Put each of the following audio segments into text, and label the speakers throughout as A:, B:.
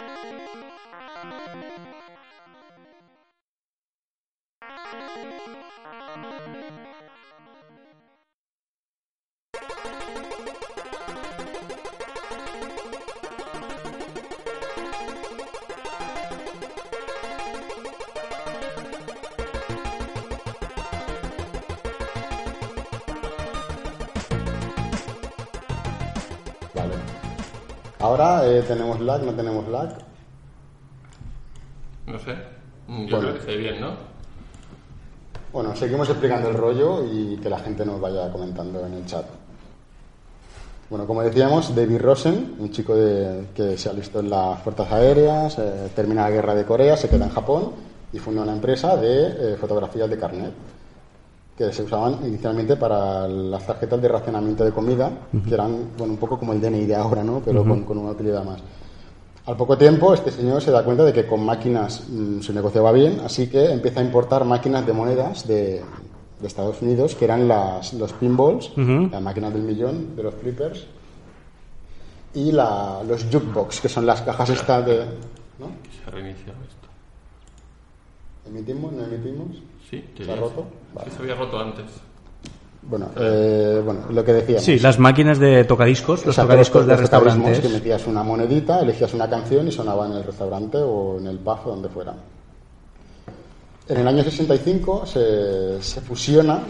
A: Vale. Ahora eh, tenemos lag, no tenemos lag.
B: No sé. Mm, Yo
A: Bueno.
B: creo que bien, ¿no?
A: Bueno, seguimos explicando el rollo y que la gente nos vaya comentando en el chat. Bueno, como decíamos, David Rosen, un chico de- que se alistó en las fuerzas aéreas, eh, termina la guerra de Corea, se queda en Japón y funda una empresa de eh, fotografías de carnet que se usaban inicialmente para las tarjetas de racionamiento de comida, que eran bueno, un poco como el DNI de ahora, ¿no? pero con, con una utilidad más. Al poco tiempo, este señor se da cuenta de que con máquinas mm, su negocio va bien, así que empieza a importar máquinas de monedas de, de Estados Unidos, que eran las, los pinballs,
C: Ujú.
A: las máquinas del millón, de los flippers, y la- los jukebox, que son las cajas estas de... ¿no?
B: Se ha reiniciado esto.
A: ¿Emitimos? ¿No emitimos?
B: Sí,
A: ¿Se ha roto?
B: ser.
A: Vale.
B: Sí, se había roto antes.
A: Bueno, eh, bueno, lo que decíamos.
C: Sí, las máquinas de tocadiscos, los
A: Exacto,
C: tocadiscos de restaurantes.
A: que metías una monedita, elegías una canción y sonaba en el restaurante o en el pub o donde fuera. En el año 65 se, se fusiona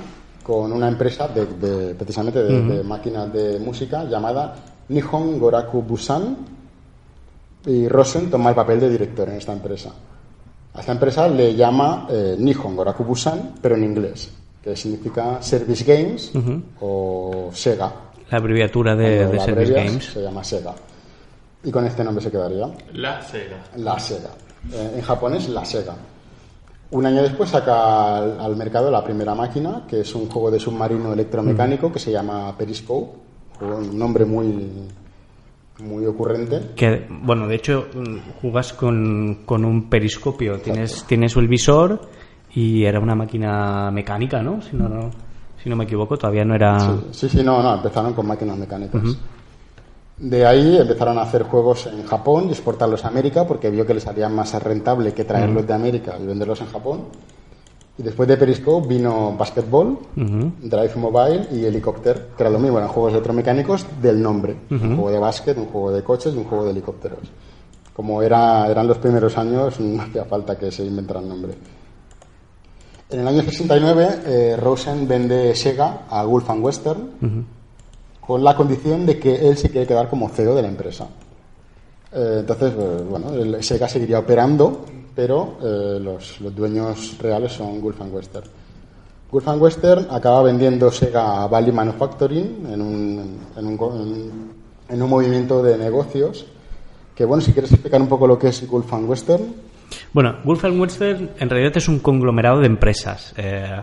A: con una empresa de, de- precisamente de, de máquinas de música llamada Nihon Goraku Busan y Rosen toma el papel de director en esta empresa. A esta empresa le llama eh, Nihon Goraku Busan, pero en inglés, que significa Service Games o Sega.
C: La abreviatura de,
A: Cuando
C: de
A: la
C: Service Games.
A: Se llama Sega. Y con este nombre se quedaría.
B: La Sega.
A: La Sega. Eh, en japonés, la Sega. Un año después saca al, al mercado la primera máquina, que es un juego de submarino electromecánico que se llama Periscope. Un nombre muy, muy ocurrente.
C: Que, bueno, de hecho, mm, jugas con, con un periscopio. Tienes, tienes el visor y era una máquina mecánica, ¿no? Si no, no, si no me equivoco, todavía no era.
A: Sí, sí, no, no, empezaron con máquinas mecánicas. De ahí empezaron a hacer juegos en Japón y exportarlos a América porque vio que les salía más rentable que traerlos de América y venderlos en Japón. Y después de Periscope vino Basketball. Drive Mobile y Helicopter, que era lo mismo, eran juegos electromecánicos del nombre. Un juego de básquet, un juego de coches y un juego de helicópteros. Como era, eran los primeros años, no hacía falta que se inventara el nombre. En el año 69, eh, Rosen vende Sega a Gulf and Western con la condición de que él se quiere quedar como CEO de la empresa. Eh, entonces, eh, bueno, el Sega seguiría operando, pero eh, los, dueños reales son Gulf and Western. Gulf and Western acaba vendiendo Sega a Valley Manufacturing en un, en un, en- un movimiento de negocios. Que bueno, si quieres explicar un poco lo que es Gulf and Western.
C: Bueno, Wolf Western en realidad es un conglomerado de empresas eh,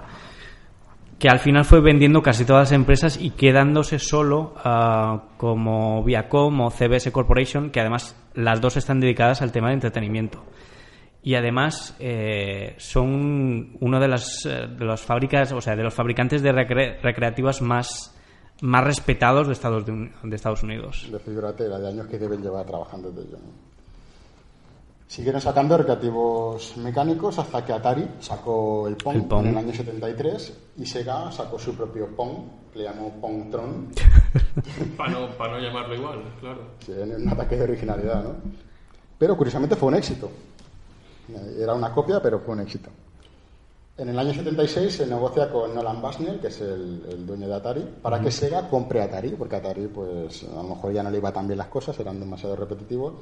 C: que al final fue vendiendo casi todas las empresas y quedándose solo ah, como Viacom o CBS Corporation, que además las dos están dedicadas al tema de entretenimiento. Y además eh, son uno de las, eh, de las fábricas, o sea, de los fabricantes de recre- recreativas más, más respetados de Estados, de, de Estados Unidos.
A: de figurate la de años que deben llevar trabajando de ello. ¿no? Siguieron sacando recreativos mecánicos hasta que Atari sacó el Pong,
C: El Pong.
A: en el año 73 y Sega sacó su propio Pong, que le llamó Pongtron,
B: Para no, pa' no llamarlo igual, claro.
A: sí, en un ataque de originalidad, ¿no? Pero curiosamente fue un éxito. Era una copia, pero fue un éxito. En el año 76 se negocia con Nolan Bushnell, que es el, el dueño de Atari, para que Sega compre Atari, porque Atari, pues, a lo mejor ya no le iba tan bien las cosas, eran demasiado repetitivos.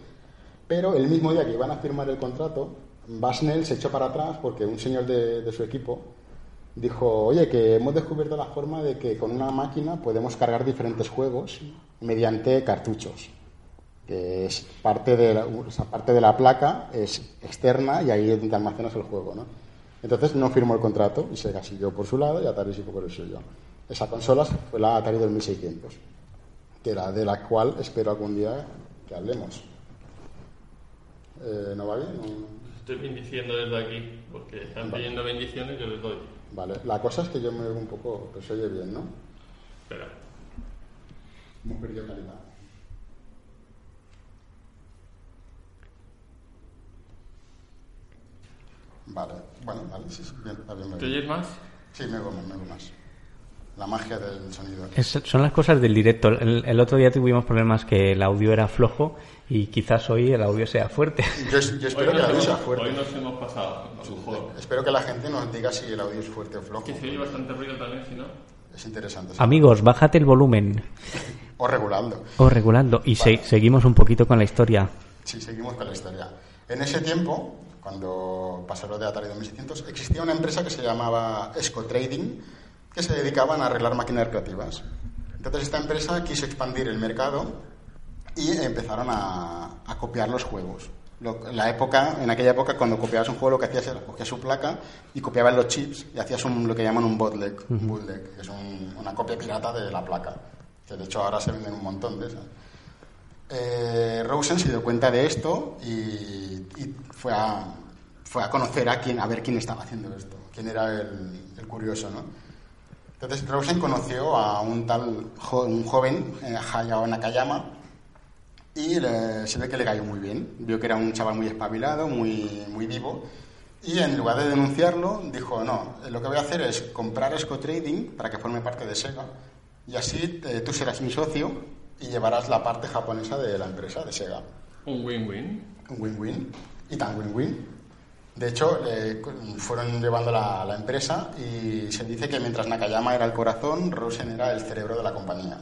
A: Pero el mismo día que iban a firmar el contrato, Bushnell se echó para atrás porque un señor de, de su equipo dijo, oye, que hemos descubierto la forma de que con una máquina podemos cargar diferentes juegos mediante cartuchos que es parte de la, esa parte de la placa es externa y ahí es donde almacenas el juego, ¿no? Entonces no firmó el contrato y Sega siguió por su lado y Atari siguió por el suyo. Esa consola fue la Atari 2600, que era de la cual espero algún día que hablemos. Eh, ¿No va bien? ¿No?
B: Estoy bendiciendo desde aquí, porque están
A: Vale.
B: pidiendo bendiciones yo les doy.
A: Vale, la cosa es que yo me oigo un poco, pero se oye bien, ¿no?
B: Espera.
A: Hemos perdido calidad. Vale, bueno, vale, sí, sí, bien, está bien.
B: ¿Te oyes más?
A: Sí, me oigo más, me oigo más. La magia del sonido.
C: Es- son las cosas del directo. El, el otro día tuvimos problemas que el audio era flojo y quizás hoy el audio sea fuerte.
A: Yo, yo espero
B: hoy,
A: que el audio sea fuerte.
B: hoy nos hemos pasado. A lo mejor.
A: Espero que la gente nos diga si el audio es fuerte o flojo.
B: Que se oye bastante ruido también, si no.
A: Es interesante. sí.
C: Amigos, bájate el volumen
A: O regulando.
C: o regulando y se- seguimos un poquito con la historia.
A: Sí, seguimos con la historia. En ese tiempo, cuando pasó lo de Atari 2600, existía una empresa que se llamaba Esco Trading, que se dedicaban a arreglar máquinas recreativas. Entonces esta empresa quiso expandir el mercado y empezaron a, a copiar los juegos. Lo- la época, en aquella época, cuando copiabas un juego, lo que hacías era cogías su placa y copiabas los chips y hacías un- lo que llaman un bootleg, un bootleg, que es un- una copia pirata de la placa. Que de hecho ahora se venden un montón de esas. Eh, Rosen se dio cuenta de esto y, y fue, a, fue a conocer a quién, a ver quién estaba haciendo esto, quién era el, el curioso, ¿no? Entonces Rosen conoció a un tal jo- un joven, eh, Hayao Nakayama, y le- se ve que le cayó muy bien. Vio que era un chaval muy espabilado, muy, muy vivo, y en lugar de denunciarlo, dijo, no, lo que voy a hacer es comprar Esco Trading para que forme parte de Sega, y así eh, tú serás mi socio y llevarás la parte japonesa de la empresa, de Sega.
B: Un win-win.
A: Un win-win, y tan win-win. De hecho, eh, fueron llevando la, la empresa y se dice que mientras Nakayama era el corazón, Rosen era el cerebro de la compañía.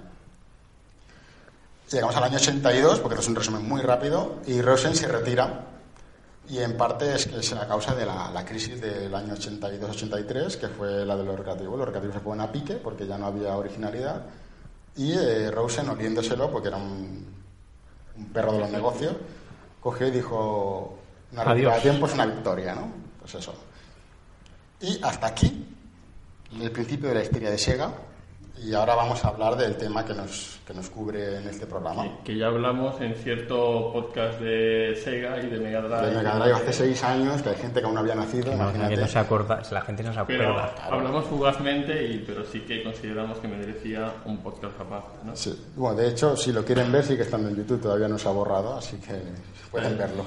A: Llegamos al año 82, porque esto es un resumen muy rápido, y Rosen se retira. Y en parte es que es a causa de la, la crisis del año 82-83, que fue la de los recreativos. Los recreativos se ponen a pique porque ya no había originalidad. Y eh, Rosen, oliéndoselo, porque era un, un perro de los negocios, cogió y dijo: Una retirada de
C: Adiós.
A: tiempo es una victoria, ¿no? Pues eso. Y hasta aquí el principio de la historia de Sega. Y ahora vamos a hablar del tema que nos, que nos cubre en este programa.
B: Que ya hablamos en cierto podcast de Sega y de Mega Drive.
A: De Mega Drive hace seis años, que hay gente que aún no había nacido,
C: Que no,
A: imagínate.
C: que no se acorda, la gente no se
B: Pero
C: acuerda.
B: hablamos fugazmente, y, pero sí que consideramos que merecía un podcast aparte. ¿no?
A: Sí. Bueno, de hecho, si lo quieren ver, sigue estando en YouTube, todavía no se ha borrado, así que pueden verlo.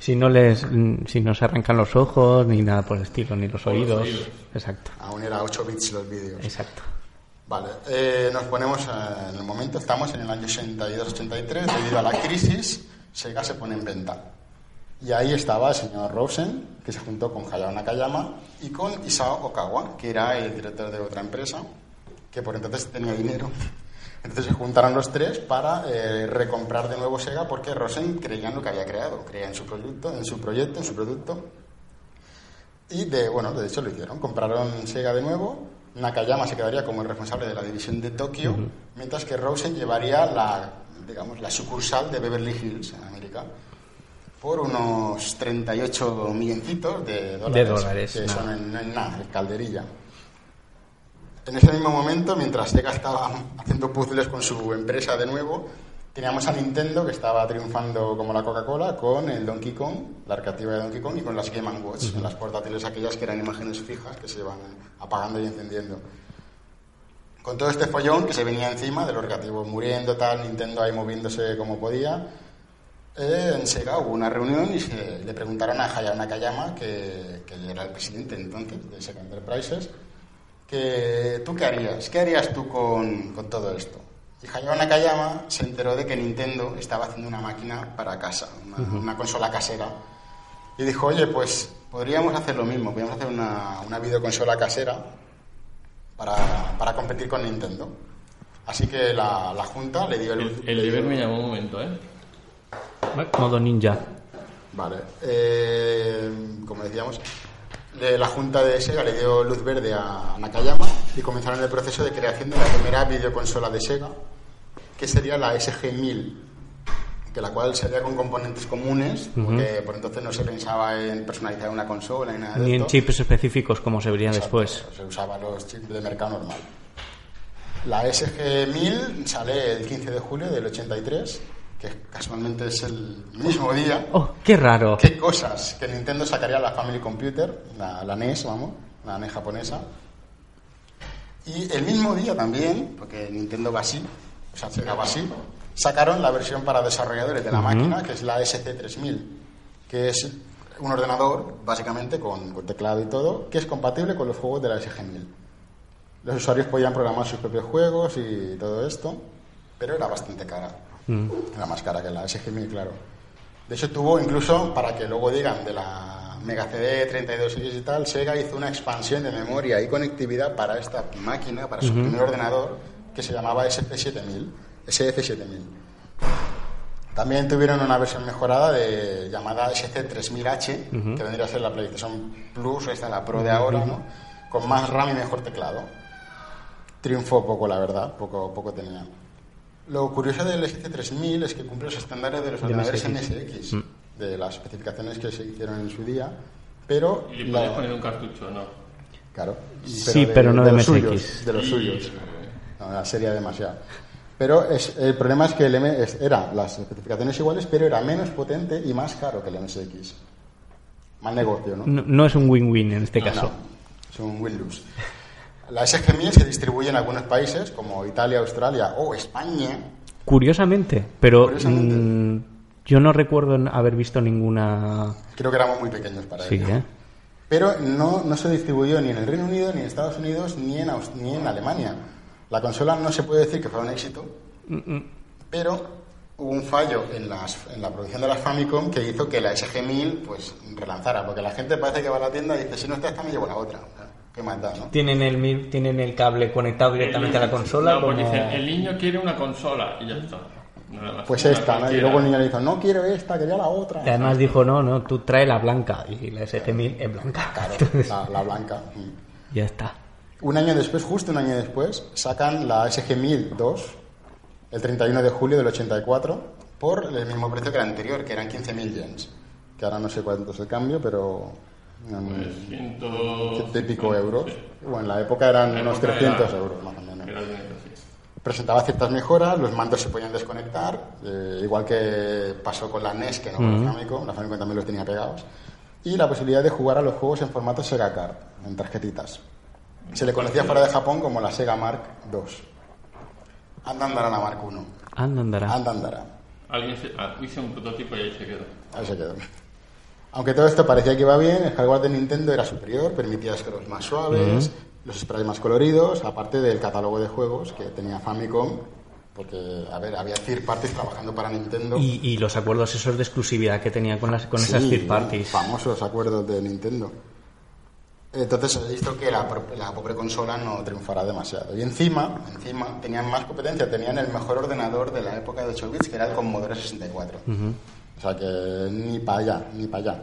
C: Si no les, si no se arrancan los ojos ni nada por el estilo, ni los oídos. Exacto,
A: Aún era 8 bits los vídeos.
C: exacto.
A: Vale, eh, nos ponemos en el momento, estamos en el año 82-83, debido a la crisis, Sega se pone en venta. Y ahí estaba el señor Rosen, que se juntó con Hayao Nakayama y con Isao Okawa, que era el director de otra empresa, que por entonces tenía dinero. Entonces se juntaron los tres para eh, recomprar de nuevo Sega porque Rosen creía en lo que había creado, creía en su producto, en su proyecto, en su producto. Y de, bueno, de hecho lo hicieron. Compraron Sega de nuevo. Nakayama se quedaría como el responsable de la división de Tokio, mientras que Rosen llevaría la, digamos, la sucursal de Beverly Hills en América por unos 38 milloncitos de dólares.
C: De dólares,
A: Que son en, nada, es calderilla. En ese mismo momento, mientras Sega estaba haciendo puzzles con su empresa de nuevo, teníamos a Nintendo que estaba triunfando como la Coca-Cola con el Donkey Kong, la recreativa de Donkey Kong y con las Game Watch, las portátiles aquellas que eran imágenes fijas que se iban apagando y encendiendo. Con todo este follón que se venía encima de los muriendo, tal, Nintendo ahí moviéndose como podía, eh, en Sega hubo una reunión y se, le preguntaron a Hayao Nakayama, que, que era el presidente entonces de Sega Enterprises, que tú qué harías, qué harías tú con, con todo esto. Y Hayao Nakayama se enteró de que Nintendo estaba haciendo una máquina para casa, una, una consola casera. Y dijo, oye, pues podríamos hacer lo mismo, podríamos hacer una, una videoconsola casera para, para competir con Nintendo. Así que la, la Junta le dio el...
B: El, el deber me llamó un momento, ¿eh?
C: Modo ninja.
A: Vale. Eh, como decíamos, la Junta de Sega le dio luz verde a Nakayama y comenzaron el proceso de creación de la primera videoconsola de Sega, que sería la SG-1000, que la cual sería con componentes comunes, porque por entonces no se pensaba en personalizar una consola ni nada de
C: Ni en
A: esto.
C: chips específicos como se vería
A: Exacto,
C: después.
A: Se usaban los chips de mercado normal. La SG-1000 sale el 15 de julio del 83, que casualmente es el mismo día
C: ¡Oh, qué raro!
A: qué cosas que Nintendo sacaría la Family Computer, la, la NES, vamos, la NES japonesa. Y el mismo día también, porque Nintendo va así, o sea, Sega va así, sacaron la versión para desarrolladores de la máquina, que es la SC3000, que es un ordenador, básicamente, con, con teclado y todo, que es compatible con los juegos de la SG-1000. Los usuarios podían programar sus propios juegos y todo esto, pero era bastante cara.
C: Mm.
A: Era más cara que la SG-1000, claro. De hecho, tuvo incluso, para que luego digan de la Mega CD 32X y tal, Sega hizo una expansión de memoria y conectividad para esta máquina, para su primer ordenador, que se llamaba SP7000, SF7000. También tuvieron una versión mejorada de, llamada SC3000H, que vendría a ser la PlayStation Plus, esta la Pro de ahora, ¿no? con más RAM y mejor teclado. Triunfó poco, la verdad, poco, poco tenía. Lo curioso del SC3000 es que cumple los estándares de los
C: De
A: ordenadores
C: MSX.
A: MSX,
C: Mm.
A: de las especificaciones que se hicieron en su día, pero...
B: Y le
A: la-
B: poner un cartucho, ¿no?
A: Claro.
C: Sí, pero no de
A: los
C: MSX.
A: suyos, de los
B: Y-
A: suyos. No, sería demasiado. Pero es- el problema es que el M era las especificaciones iguales, pero era menos potente y más caro que el MSX. Mal negocio, ¿no?
C: No, no es un win-win en este caso.
A: es un win-lose. La SG-1000 se distribuye en algunos países como Italia, Australia o España.
C: Curiosamente, pero
A: Curiosamente.
C: mm, yo no recuerdo haber visto ninguna...
A: Creo que éramos muy pequeños para
C: Sí,
A: ello.
C: ¿eh?
A: Pero no, no se distribuyó ni en el Reino Unido, ni en Estados Unidos, ni en, Aus- ni en Alemania. La consola no se puede decir que fue un éxito, pero hubo un fallo en, las, en la producción de las Famicom que hizo que la SG-1000 pues, relanzara, porque la gente parece que va a la tienda y dice, si no está esta, me llevo la otra. ¿Qué más da, no?
C: ¿Tienen el, ¿Tienen el cable conectado directamente a la consola?
B: No, pues
C: como-
B: dicen, el niño quiere una consola y ya está. Más.
A: Pues esta, ¿no? Y luego el niño le dijo, no quiero esta, quería la otra.
C: Y además dijo, no, no, tú trae la blanca. Y la SG-1000 es blanca.
A: Claro,
C: Entonces,
A: la, la blanca. mm.
C: ya está.
A: Un año después, justo un año después, sacan la SG-1002, el 31 de julio del 84, por el mismo precio que la anterior, que eran 15.000 yens. Que ahora no sé cuánto es el cambio, pero... um,
B: Pues ciento...
A: ciento y pico euros.
B: Sí.
A: Bueno, en la época eran
B: la
A: unos
B: época
A: 300
B: era-
A: euros, más o menos.
B: Era.
A: Presentaba ciertas mejoras, los mandos se podían desconectar, eh, igual que pasó con la NES, que no con la Famicom, la Famicom también los tenía pegados, y la posibilidad de jugar a los juegos en formato Sega Card, en tarjetitas. Se le conocía fuera de Japón como la Sega Mark II. Anda andará la Mark I.
C: Anda, andará.
A: Anda andará.
B: Alguien se, ah, hizo un prototipo y ahí se quedó.
A: Ahí se quedó. Aunque todo esto parecía que iba bien, el hardware de Nintendo era superior, permitía escalos más suaves, los sprays más coloridos, aparte del catálogo de juegos que tenía Famicom, porque, a ver, había third parties trabajando para Nintendo.
C: Y, y los acuerdos esos de exclusividad que tenía con, las, con esas third parties.
A: Famosos acuerdos de Nintendo. Entonces he visto que la, la pobre consola no triunfará demasiado. Y encima, encima, tenían más competencia, tenían el mejor ordenador de la época de 8 bits, que era el Commodore 64. O sea que ni para allá, ni para allá.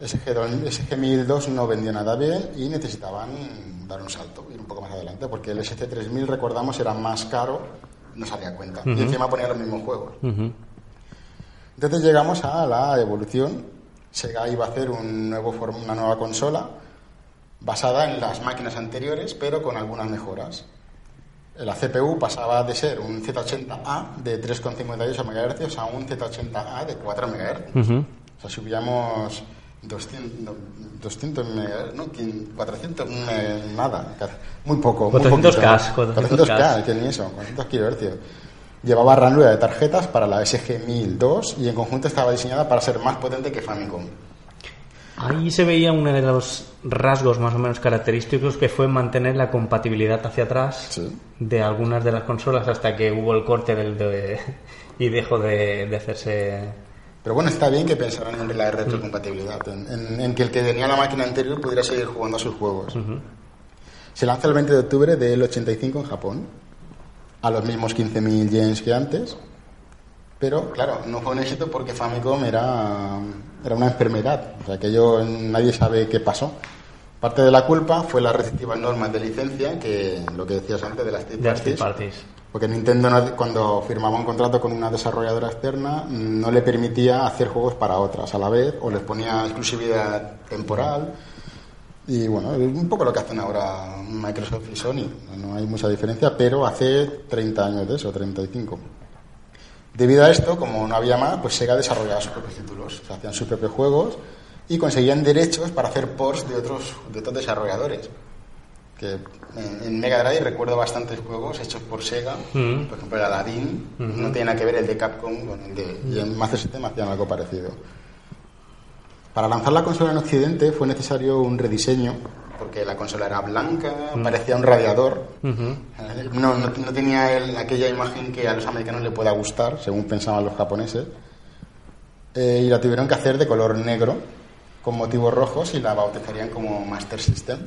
A: SG, SG-1002 no vendió nada bien y necesitaban dar un salto, ir un poco más adelante, porque el SC-3000, recordamos, era más caro, no salía cuenta. Y encima ponía los mismos juegos. Entonces llegamos a la evolución. Sega iba a hacer un nuevo una nueva consola basada en las máquinas anteriores, pero con algunas mejoras. La CPU pasaba de ser un Z80A de 3,58 MHz a un Z80A de 4 MHz.
C: Ujú.
A: O sea, subíamos 200, no, 200 MHz, no, 500, 400, me- nada, muy poco. muy
C: 400K,
A: poquito.
C: 400K.
A: 400K, que ni eso, 400 kHz. Llevaba ranura de tarjetas para la SG-1002 y en conjunto estaba diseñada para ser más potente que Famicom.
C: Ahí se veía uno de los rasgos más o menos característicos que fue mantener la compatibilidad hacia atrás
A: Sí.
C: de algunas de las consolas hasta que hubo el corte del de- y dejó de, de hacerse
A: Pero bueno, está bien que pensaran en la retrocompatibilidad, en, en- en que el que tenía la máquina anterior pudiera seguir jugando a sus juegos. Se lanza el 20 de octubre del 85 en Japón, a los mismos 15.000 yens que antes, pero claro, no fue un éxito porque Famicom era, era una enfermedad, o sea que yo, nadie sabe qué pasó. Parte de la culpa fue las restrictivas normas de licencia, que lo que decías antes de las third parties.
C: parties.
A: Porque Nintendo no- cuando firmaba un contrato con una desarrolladora externa no le permitía hacer juegos para otras a la vez o les ponía exclusividad temporal. Y bueno, es un poco lo que hacen ahora Microsoft y Sony. No hay mucha diferencia, pero hace 30 años de eso, 35. Debido a esto, como no había más, pues Sega desarrollaba sus propios títulos. O sea, hacían sus propios juegos y conseguían derechos para hacer ports de otros, de otros desarrolladores. Que en, en Mega Drive recuerdo bastantes juegos hechos por Sega,
C: Mm.
A: por ejemplo el Aladdin, no tiene nada que ver el de Capcom con el de, y en Master System hacían algo parecido. Para lanzar la consola en Occidente fue necesario un rediseño, porque la consola era blanca, parecía un radiador.
C: Ujú.
A: Eh, No, no, no tenía el- aquella imagen que a los americanos le pueda gustar, según pensaban los japoneses. Eh, y la tuvieron que hacer de color negro, con motivos rojos, y la bautizarían como Master System.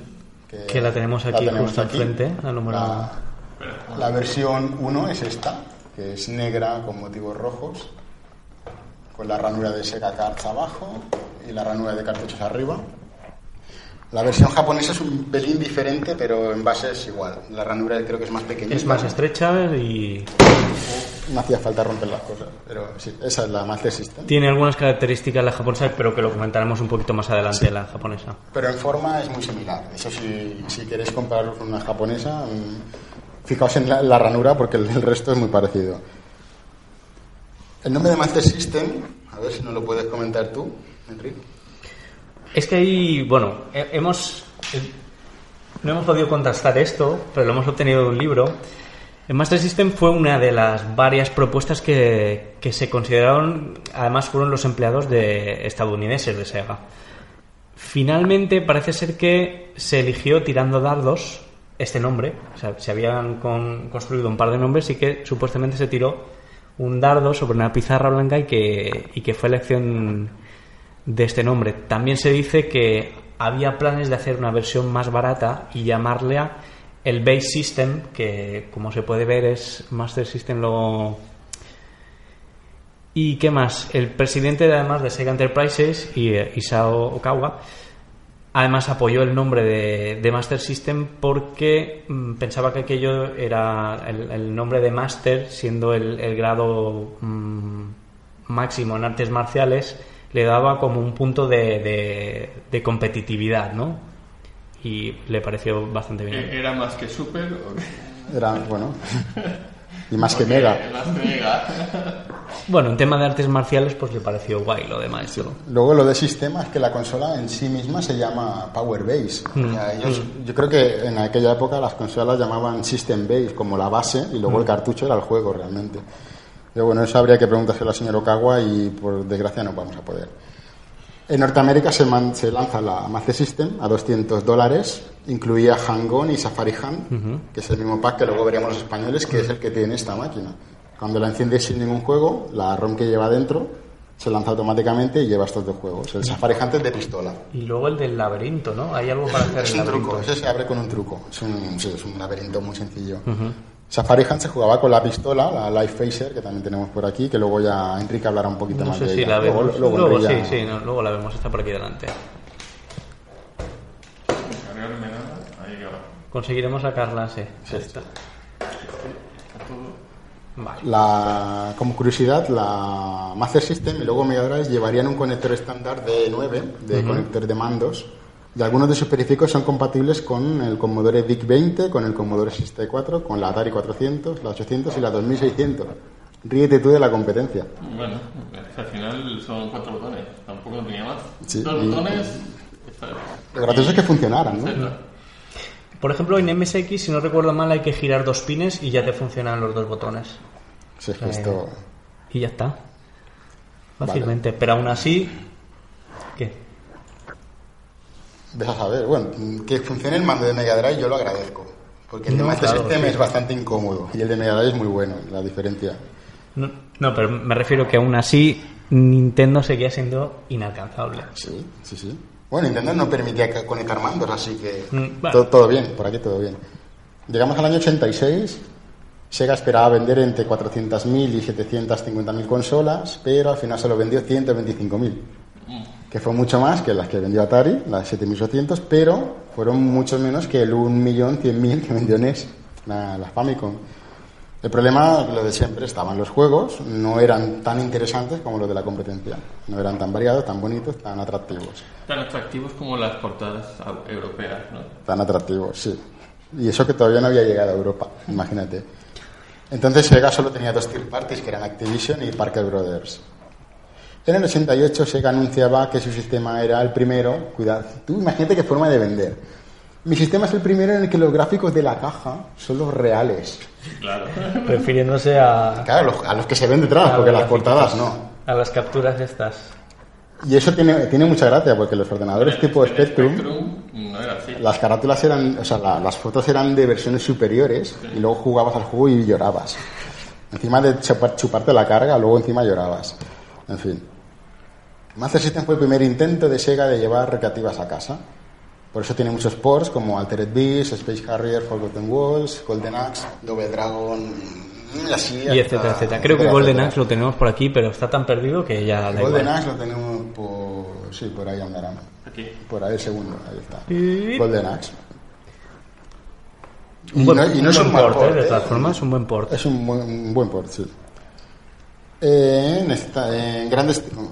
C: Que la tenemos aquí justo
A: aquí.
C: enfrente, la número
A: La, la versión 1 es esta, que es negra con motivos rojos, con la ranura de Sega Cards abajo y la ranura de cartuchos arriba. La versión japonesa es un pelín diferente, pero en base es igual. La ranura creo que es más pequeña.
C: Es más estrecha y
A: No hacía falta romper las cosas, pero sí, esa es la Master System.
C: tiene algunas características la japonesa, pero que lo comentaremos un poquito más adelante la japonesa.
A: Pero en forma es muy similar. Eso si, si queréis comprar una japonesa, mm, fijaos en la, la ranura porque el, el resto es muy parecido. El nombre de Master System, a ver si nos lo puedes comentar tú, Enrique.
C: Es que ahí, bueno, he- hemos. No hemos podido contrastar esto, pero lo hemos obtenido de un libro. El Master System fue una de las varias propuestas que, que se consideraron, además fueron los empleados de estadounidenses de Sega. Finalmente parece ser que se eligió tirando dardos este nombre, o sea, se habían con- construido un par de nombres y que supuestamente se tiró un dardo sobre una pizarra blanca y que, y que fue elección de este nombre. También se dice que había planes de hacer una versión más barata y llamarle a el Base System, que como se puede ver es Master System lo... ¿Y qué más? El presidente además de Sega Enterprises, eh, Isao Okawa, además apoyó el nombre de, de Master System porque mm, pensaba que aquello era el, nombre de Master, siendo el, el grado mm, máximo en artes marciales, le daba como un punto de, de- de competitividad, ¿no? Y le pareció bastante bien.
B: ¿E- ¿Era más que Super o qué?
A: Era, bueno, y más que Mega.
B: Más que Mega.
C: Bueno, en tema de artes marciales, pues le pareció guay lo de maestro.
A: Luego lo de sistema es que la consola en sí misma se llama Power Base. O sea, ellos- Yo creo que en aquella época las consolas llamaban System Base como la base y luego el cartucho era el juego realmente. Pero bueno, eso habría que preguntárselo al señor Okawa y por desgracia no vamos a poder. En Norteamérica se, man- se lanza la Master System a 200 dólares, incluía Hang-On y Safari Hand, que es el mismo pack que luego veríamos los españoles, que es el que tiene esta máquina. Cuando la enciendes sin ningún juego, la ROM que lleva dentro se lanza automáticamente y lleva estos dos juegos. El Safari Hunt es de pistola.
C: Y luego el del laberinto, ¿no? Hay algo para hacer
A: Es
C: el
A: un truco,
C: laberinto.
A: ese se abre con un truco. Es un, sí, es un laberinto muy sencillo. Safari Hunt se jugaba con la pistola, la Life Phaser, que también tenemos por aquí, que luego ya Enrique hablará un poquito
C: No
A: más
C: sé
A: de
C: si
A: ella.
C: la
A: Luego-
C: vemos.
A: luego
C: Luego,
A: Enrique
C: sí,
A: ya-
C: sí, no, luego la vemos, está por aquí delante. Conseguiremos sacarla, sí.
A: Sí.
C: Vale.
A: La, como curiosidad, la Master System y luego Mega Drive llevarían un conector estándar de 9, de conector de mandos, y algunos de sus periféricos son compatibles con el Commodore VIC 20, con el Commodore 64, con la Atari 400, la 800 y la 2600. Ríete tú de la competencia.
B: Bueno, al final son cuatro botones. Tampoco tenía más.
A: Sí,
B: Dos
A: y-
B: botones.
A: Lo gracioso es que funcionaran, ¿no?
C: Por ejemplo, en MSX, si no recuerdo mal, hay que girar dos pines y ya te funcionan los dos botones.
A: Si es que esto...
C: Y ya está. Fácilmente. Pero aún así, ¿qué?
A: Ves a saber. Bueno, que funcione el mando de Mega Drive yo lo agradezco. Porque el de
C: No,
A: Master
C: claro,
A: System
C: sí.
A: es bastante incómodo y el de Mega Drive es muy bueno, la diferencia.
C: No, no, pero me refiero que aún así Nintendo seguía siendo inalcanzable.
A: Sí, sí, sí. Bueno, Nintendo no permitía que- conectar mandos, así que
C: Mm, vale.
A: todo, todo bien, por aquí todo bien. Llegamos al año 86, Sega esperaba vender entre 400.000 y 750.000 consolas, pero al final solo vendió 125.000, que fue mucho más que las que vendió Atari, las 7.800, pero fueron mucho menos que el 1.100.000 que vendió NES, la, la Famicom. El problema, lo de siempre, estaban los juegos, no eran tan interesantes como los de la competencia, no eran tan variados, tan bonitos, tan atractivos.
B: Tan atractivos como las portadas europeas, ¿no?
A: Tan atractivos, sí. Y eso que todavía no había llegado a Europa, imagínate. Entonces Sega solo tenía dos third parties, que eran Activision y Parker Brothers. En el 88 Sega anunciaba que su sistema era el primero, cuidado, tú imagínate qué forma de vender. Mi sistema es el primero en el que los gráficos de la caja son los reales.
B: Claro.
C: Refiriéndose a,
A: Claro, los- a los que se ven detrás, porque las portadas no.
C: A las capturas estas.
A: Y eso tiene, tiene mucha gracia, porque los ordenadores tipo
B: El
A: Spectrum,
B: no era así.
A: las carátulas eran, o sea, la- las fotos eran de versiones superiores y luego jugabas al juego y llorabas. Encima de chupar- chuparte la carga, luego encima llorabas. En fin. Master System fue el primer intento de Sega de llevar recreativas a casa. Por eso tiene muchos ports como Altered Beast, Space Harrier, Forgotten Walls, Golden Axe, Double Dragon, y así.
C: Y etcétera, etcétera. Creo que Golden. Axe lo tenemos por aquí, pero está tan perdido que ya da
A: Golden. Axe lo tenemos por. Sí, por ahí andarán.
B: Aquí.
A: Por ahí el segundo, ahí está.
C: Y-
A: Golden Axe. Y
C: Un buen,
A: no, y no
C: un
A: es
C: buen
A: un mal
C: port,
A: port,
C: ¿eh? de
A: ¿eh?
C: todas formas, un buen port.
A: Es un buen, un buen port, sí.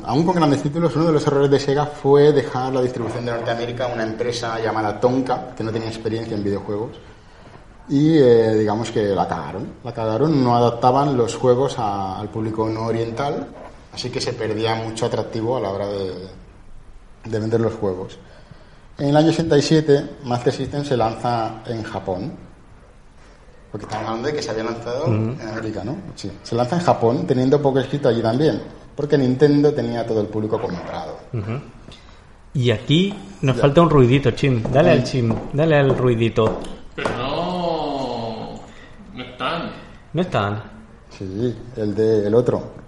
A: Aún con grandes títulos, uno de los errores de Sega fue dejar la distribución de Norteamérica a una empresa llamada Tonka, que no tenía experiencia en videojuegos. Y eh, digamos que la cagaron. La cagaron, no adaptaban los juegos al público no oriental, así que se perdía mucho atractivo a la hora de, de vender los juegos. En el año 87, Master System se lanza en Japón. Porque estamos hablando de que se había lanzado en América, ¿no? Sí. Se lanza en Japón, teniendo poco escrito allí también. Porque Nintendo tenía todo el público comprado.
C: Y aquí nos falta un ruidito, Chim. Dale al Chim, dale al ruidito.
B: Pero no. No están.
C: No están.
A: Sí, el de el otro.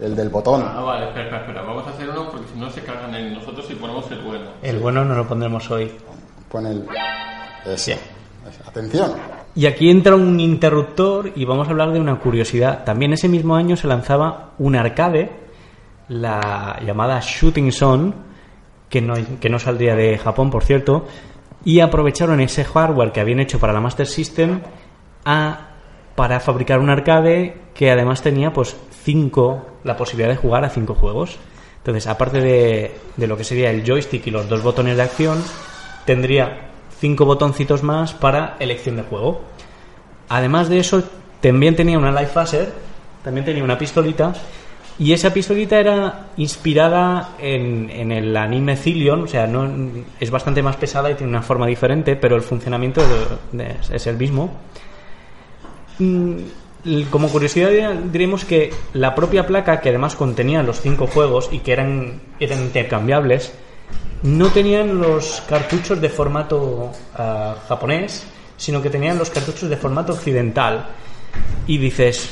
A: El del botón.
B: Ah, vale, espera, espera, espera. Vamos a hacer uno porque si no se cargan en nosotros y ponemos el bueno.
C: El bueno no lo pondremos hoy.
A: Pon el. Ese. Ese. Atención.
C: Y aquí entra un interruptor y vamos a hablar de una curiosidad. También ese mismo año se lanzaba un arcade, la llamada Shooting Zone, que no, que no saldría de Japón, por cierto, y aprovecharon ese hardware que habían hecho para la Master System a, para fabricar un arcade que además tenía pues cinco, la posibilidad de jugar a cinco juegos. Entonces, aparte de, de lo que sería el joystick y los dos botones de acción, tendría cinco botoncitos más para elección de juego. Además de eso, también tenía una Life Phaser, también tenía una pistolita, y esa pistolita era inspirada en, el anime Cillion, o sea, no, es bastante más pesada y tiene una forma diferente, pero el funcionamiento es el mismo. Mm, Como curiosidad diremos que la propia placa, que además contenía los cinco juegos y que eran, eran intercambiables, no tenían los cartuchos de formato ah, japonés, sino que tenían los cartuchos de formato occidental. Y dices,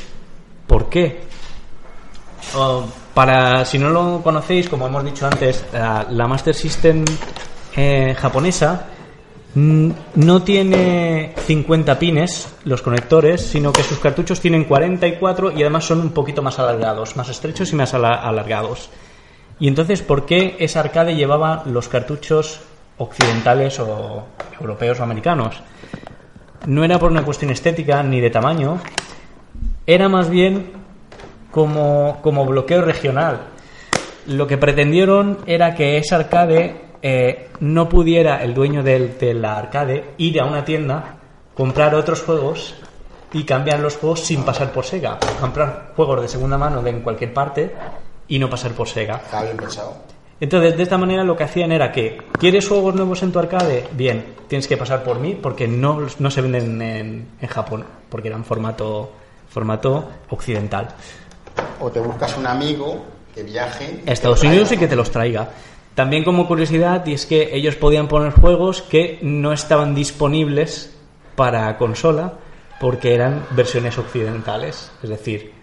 C: ¿por qué? Para si no lo conocéis, como hemos dicho antes, la, Master System eh, japonesa no tiene 50 pines los conectores, sino que sus cartuchos tienen 44 y además son un poquito más alargados, más estrechos y más ala- alargados. Y entonces, ¿por qué esa arcade llevaba los cartuchos occidentales o europeos o americanos? No era por una cuestión estética ni de tamaño, era más bien como, como bloqueo regional. Lo que pretendieron era que esa arcade eh, no pudiera el dueño de la arcade ir a una tienda, comprar otros juegos y cambiar los juegos sin pasar por Sega. Comprar juegos de segunda mano de en cualquier parte y no pasar por Sega.
A: Estaba bien pensado.
C: Entonces, de esta manera lo que hacían era que, ¿quieres juegos nuevos en tu arcade? Bien, tienes que pasar por mí porque no, no se venden en, en Japón, porque eran formato, formato occidental.
A: O te buscas un amigo que viaje.
C: a Estados Unidos y que te los traiga. También como curiosidad, y es que ellos podían poner juegos que no estaban disponibles para consola porque eran versiones occidentales, es decir,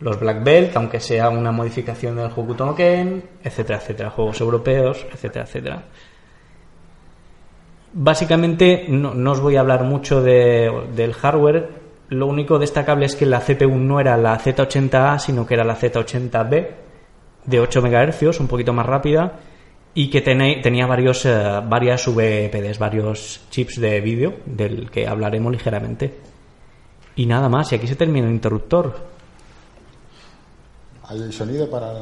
C: los Black Belt, aunque sea una modificación del Hokuto etcétera, etcétera, juegos europeos, etcétera, etcétera. Básicamente no, os voy a hablar mucho de- del hardware, lo único destacable es que la CPU no era la Z80A, sino que era la Z80B de 8 MHz, un poquito más rápida, y que tenía varios, eh, varias VPDs, varios chips de vídeo, del que hablaremos ligeramente. Y nada más, y aquí se termina el interruptor,
A: Hay sonido para.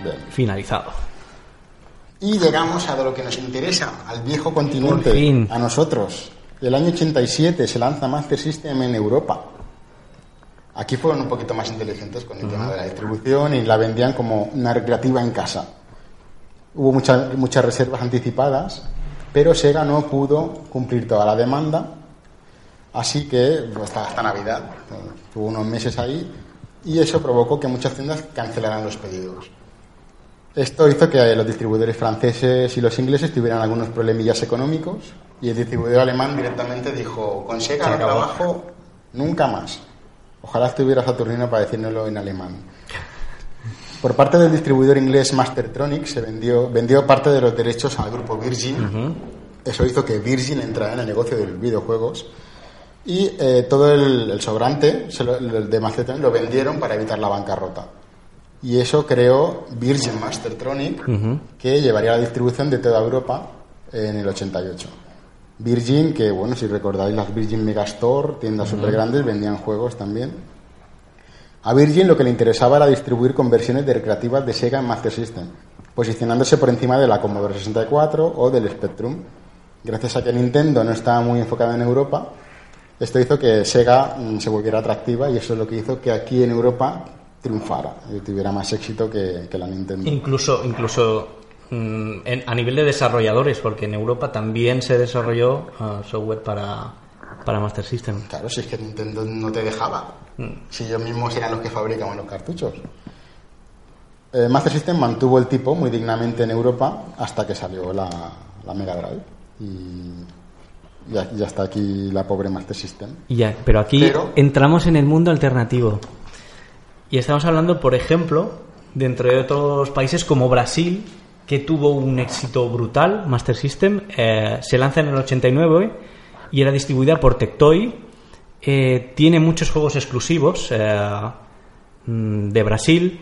A: Bien.
C: finalizado.
A: Y llegamos a lo que nos interesa, al viejo continente,
C: fin.
A: a nosotros. El año 87 se lanza Master System en Europa. Aquí fueron un poquito más inteligentes con el tema de la distribución y la vendían como una recreativa en casa. Hubo muchas muchas reservas anticipadas, pero Sega no pudo cumplir toda la demanda, así que pues, hasta, hasta Navidad. Tuvo unos meses ahí y eso provocó que muchas tiendas cancelaran los pedidos. Esto hizo que los distribuidores franceses y los ingleses tuvieran algunos problemillas económicos y el distribuidor alemán directamente dijo, con Sega no trabajo nunca más. Ojalá estuviera Saturnino para decírnoslo en alemán. Por parte del distribuidor inglés Mastertronic se vendió, vendió parte de los derechos al grupo Virgin. Eso hizo que Virgin entrara en el negocio de los videojuegos. Y eh, todo el, el sobrante se lo- el de Mastertronic lo vendieron para evitar la bancarrota. Y eso creó Virgin Mastertronic, que llevaría la distribución de toda Europa en el 88. Virgin, que bueno, si recordáis las Virgin Megastore, tiendas súper grandes, vendían juegos también. A Virgin lo que le interesaba era distribuir conversiones de recreativas de Sega en Master System, posicionándose por encima de la Commodore 64 o del Spectrum. Gracias a que Nintendo no estaba muy enfocada en Europa, esto hizo que Sega mm, se volviera atractiva y eso es lo que hizo que aquí en Europa triunfara y tuviera más éxito que, que la Nintendo.
C: Incluso, incluso mm, en- a nivel de desarrolladores, porque en Europa también se desarrolló ah, software para, para Master System.
A: Claro, si es que Nintendo no te dejaba. Si ellos mismos eran los que fabricaban los cartuchos. Eh, Master System mantuvo el tipo muy dignamente en Europa hasta que salió la, la Mega Drive. Y ya, ya está aquí la pobre Master System.
C: Ya, pero aquí
A: Pero-
C: entramos en el mundo alternativo. Y estamos hablando, por ejemplo, dentro de otros países como Brasil, que tuvo un éxito brutal, Master System, eh, se lanza en el 89 y era distribuida por Tectoy. Eh, tiene muchos juegos exclusivos eh, mm, de Brasil.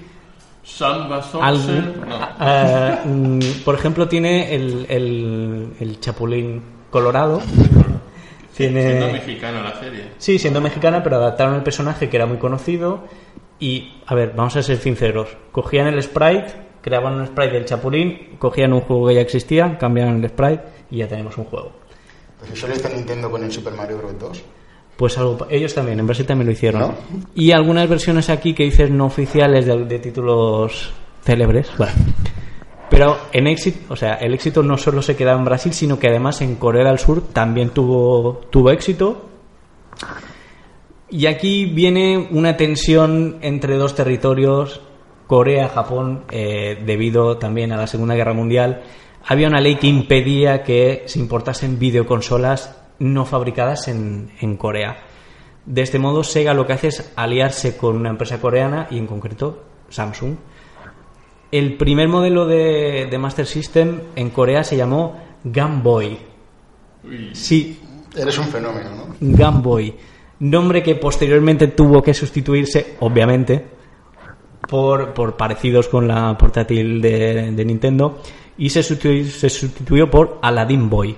B: Samba
C: Algo-
B: no.
C: eh, mm, por ejemplo, tiene el, el, el Chapulín Colorado. Tiene...
B: Siendo mexicana la serie.
C: Sí, siendo mexicana, pero adaptaron el personaje que era muy conocido. Y, a ver, vamos a ser sinceros. Cogían el sprite, creaban un sprite del Chapulín, cogían un juego que ya existía, cambiaban el sprite y ya tenemos un juego.
A: Pues eso lo hizo Nintendo con el Super Mario Bros. 2.
C: Pues algo, ellos también, en Brasil también lo hicieron.
A: ¿No?
C: Y algunas versiones aquí que dices no oficiales de, de títulos célebres. Bueno. Pero en éxito, o sea, el éxito no solo se queda en Brasil, sino que además en Corea del Sur también tuvo, tuvo éxito. Y aquí viene una tensión entre dos territorios, Corea, Japón, eh, debido también a la Segunda Guerra Mundial. Había una ley que impedía que se importasen videoconsolas no fabricadas en, en Corea. De este modo, Sega lo que hace es aliarse con una empresa coreana y en concreto Samsung. El primer modelo de, de Master System en Corea se llamó Game Boy. Sí,
A: Eres un fenómeno, ¿no?
C: Game Boy. Nombre que posteriormente tuvo que sustituirse, obviamente, por, por parecidos con la portátil de, de Nintendo y se sustituyó, se sustituyó por Aladdin Boy.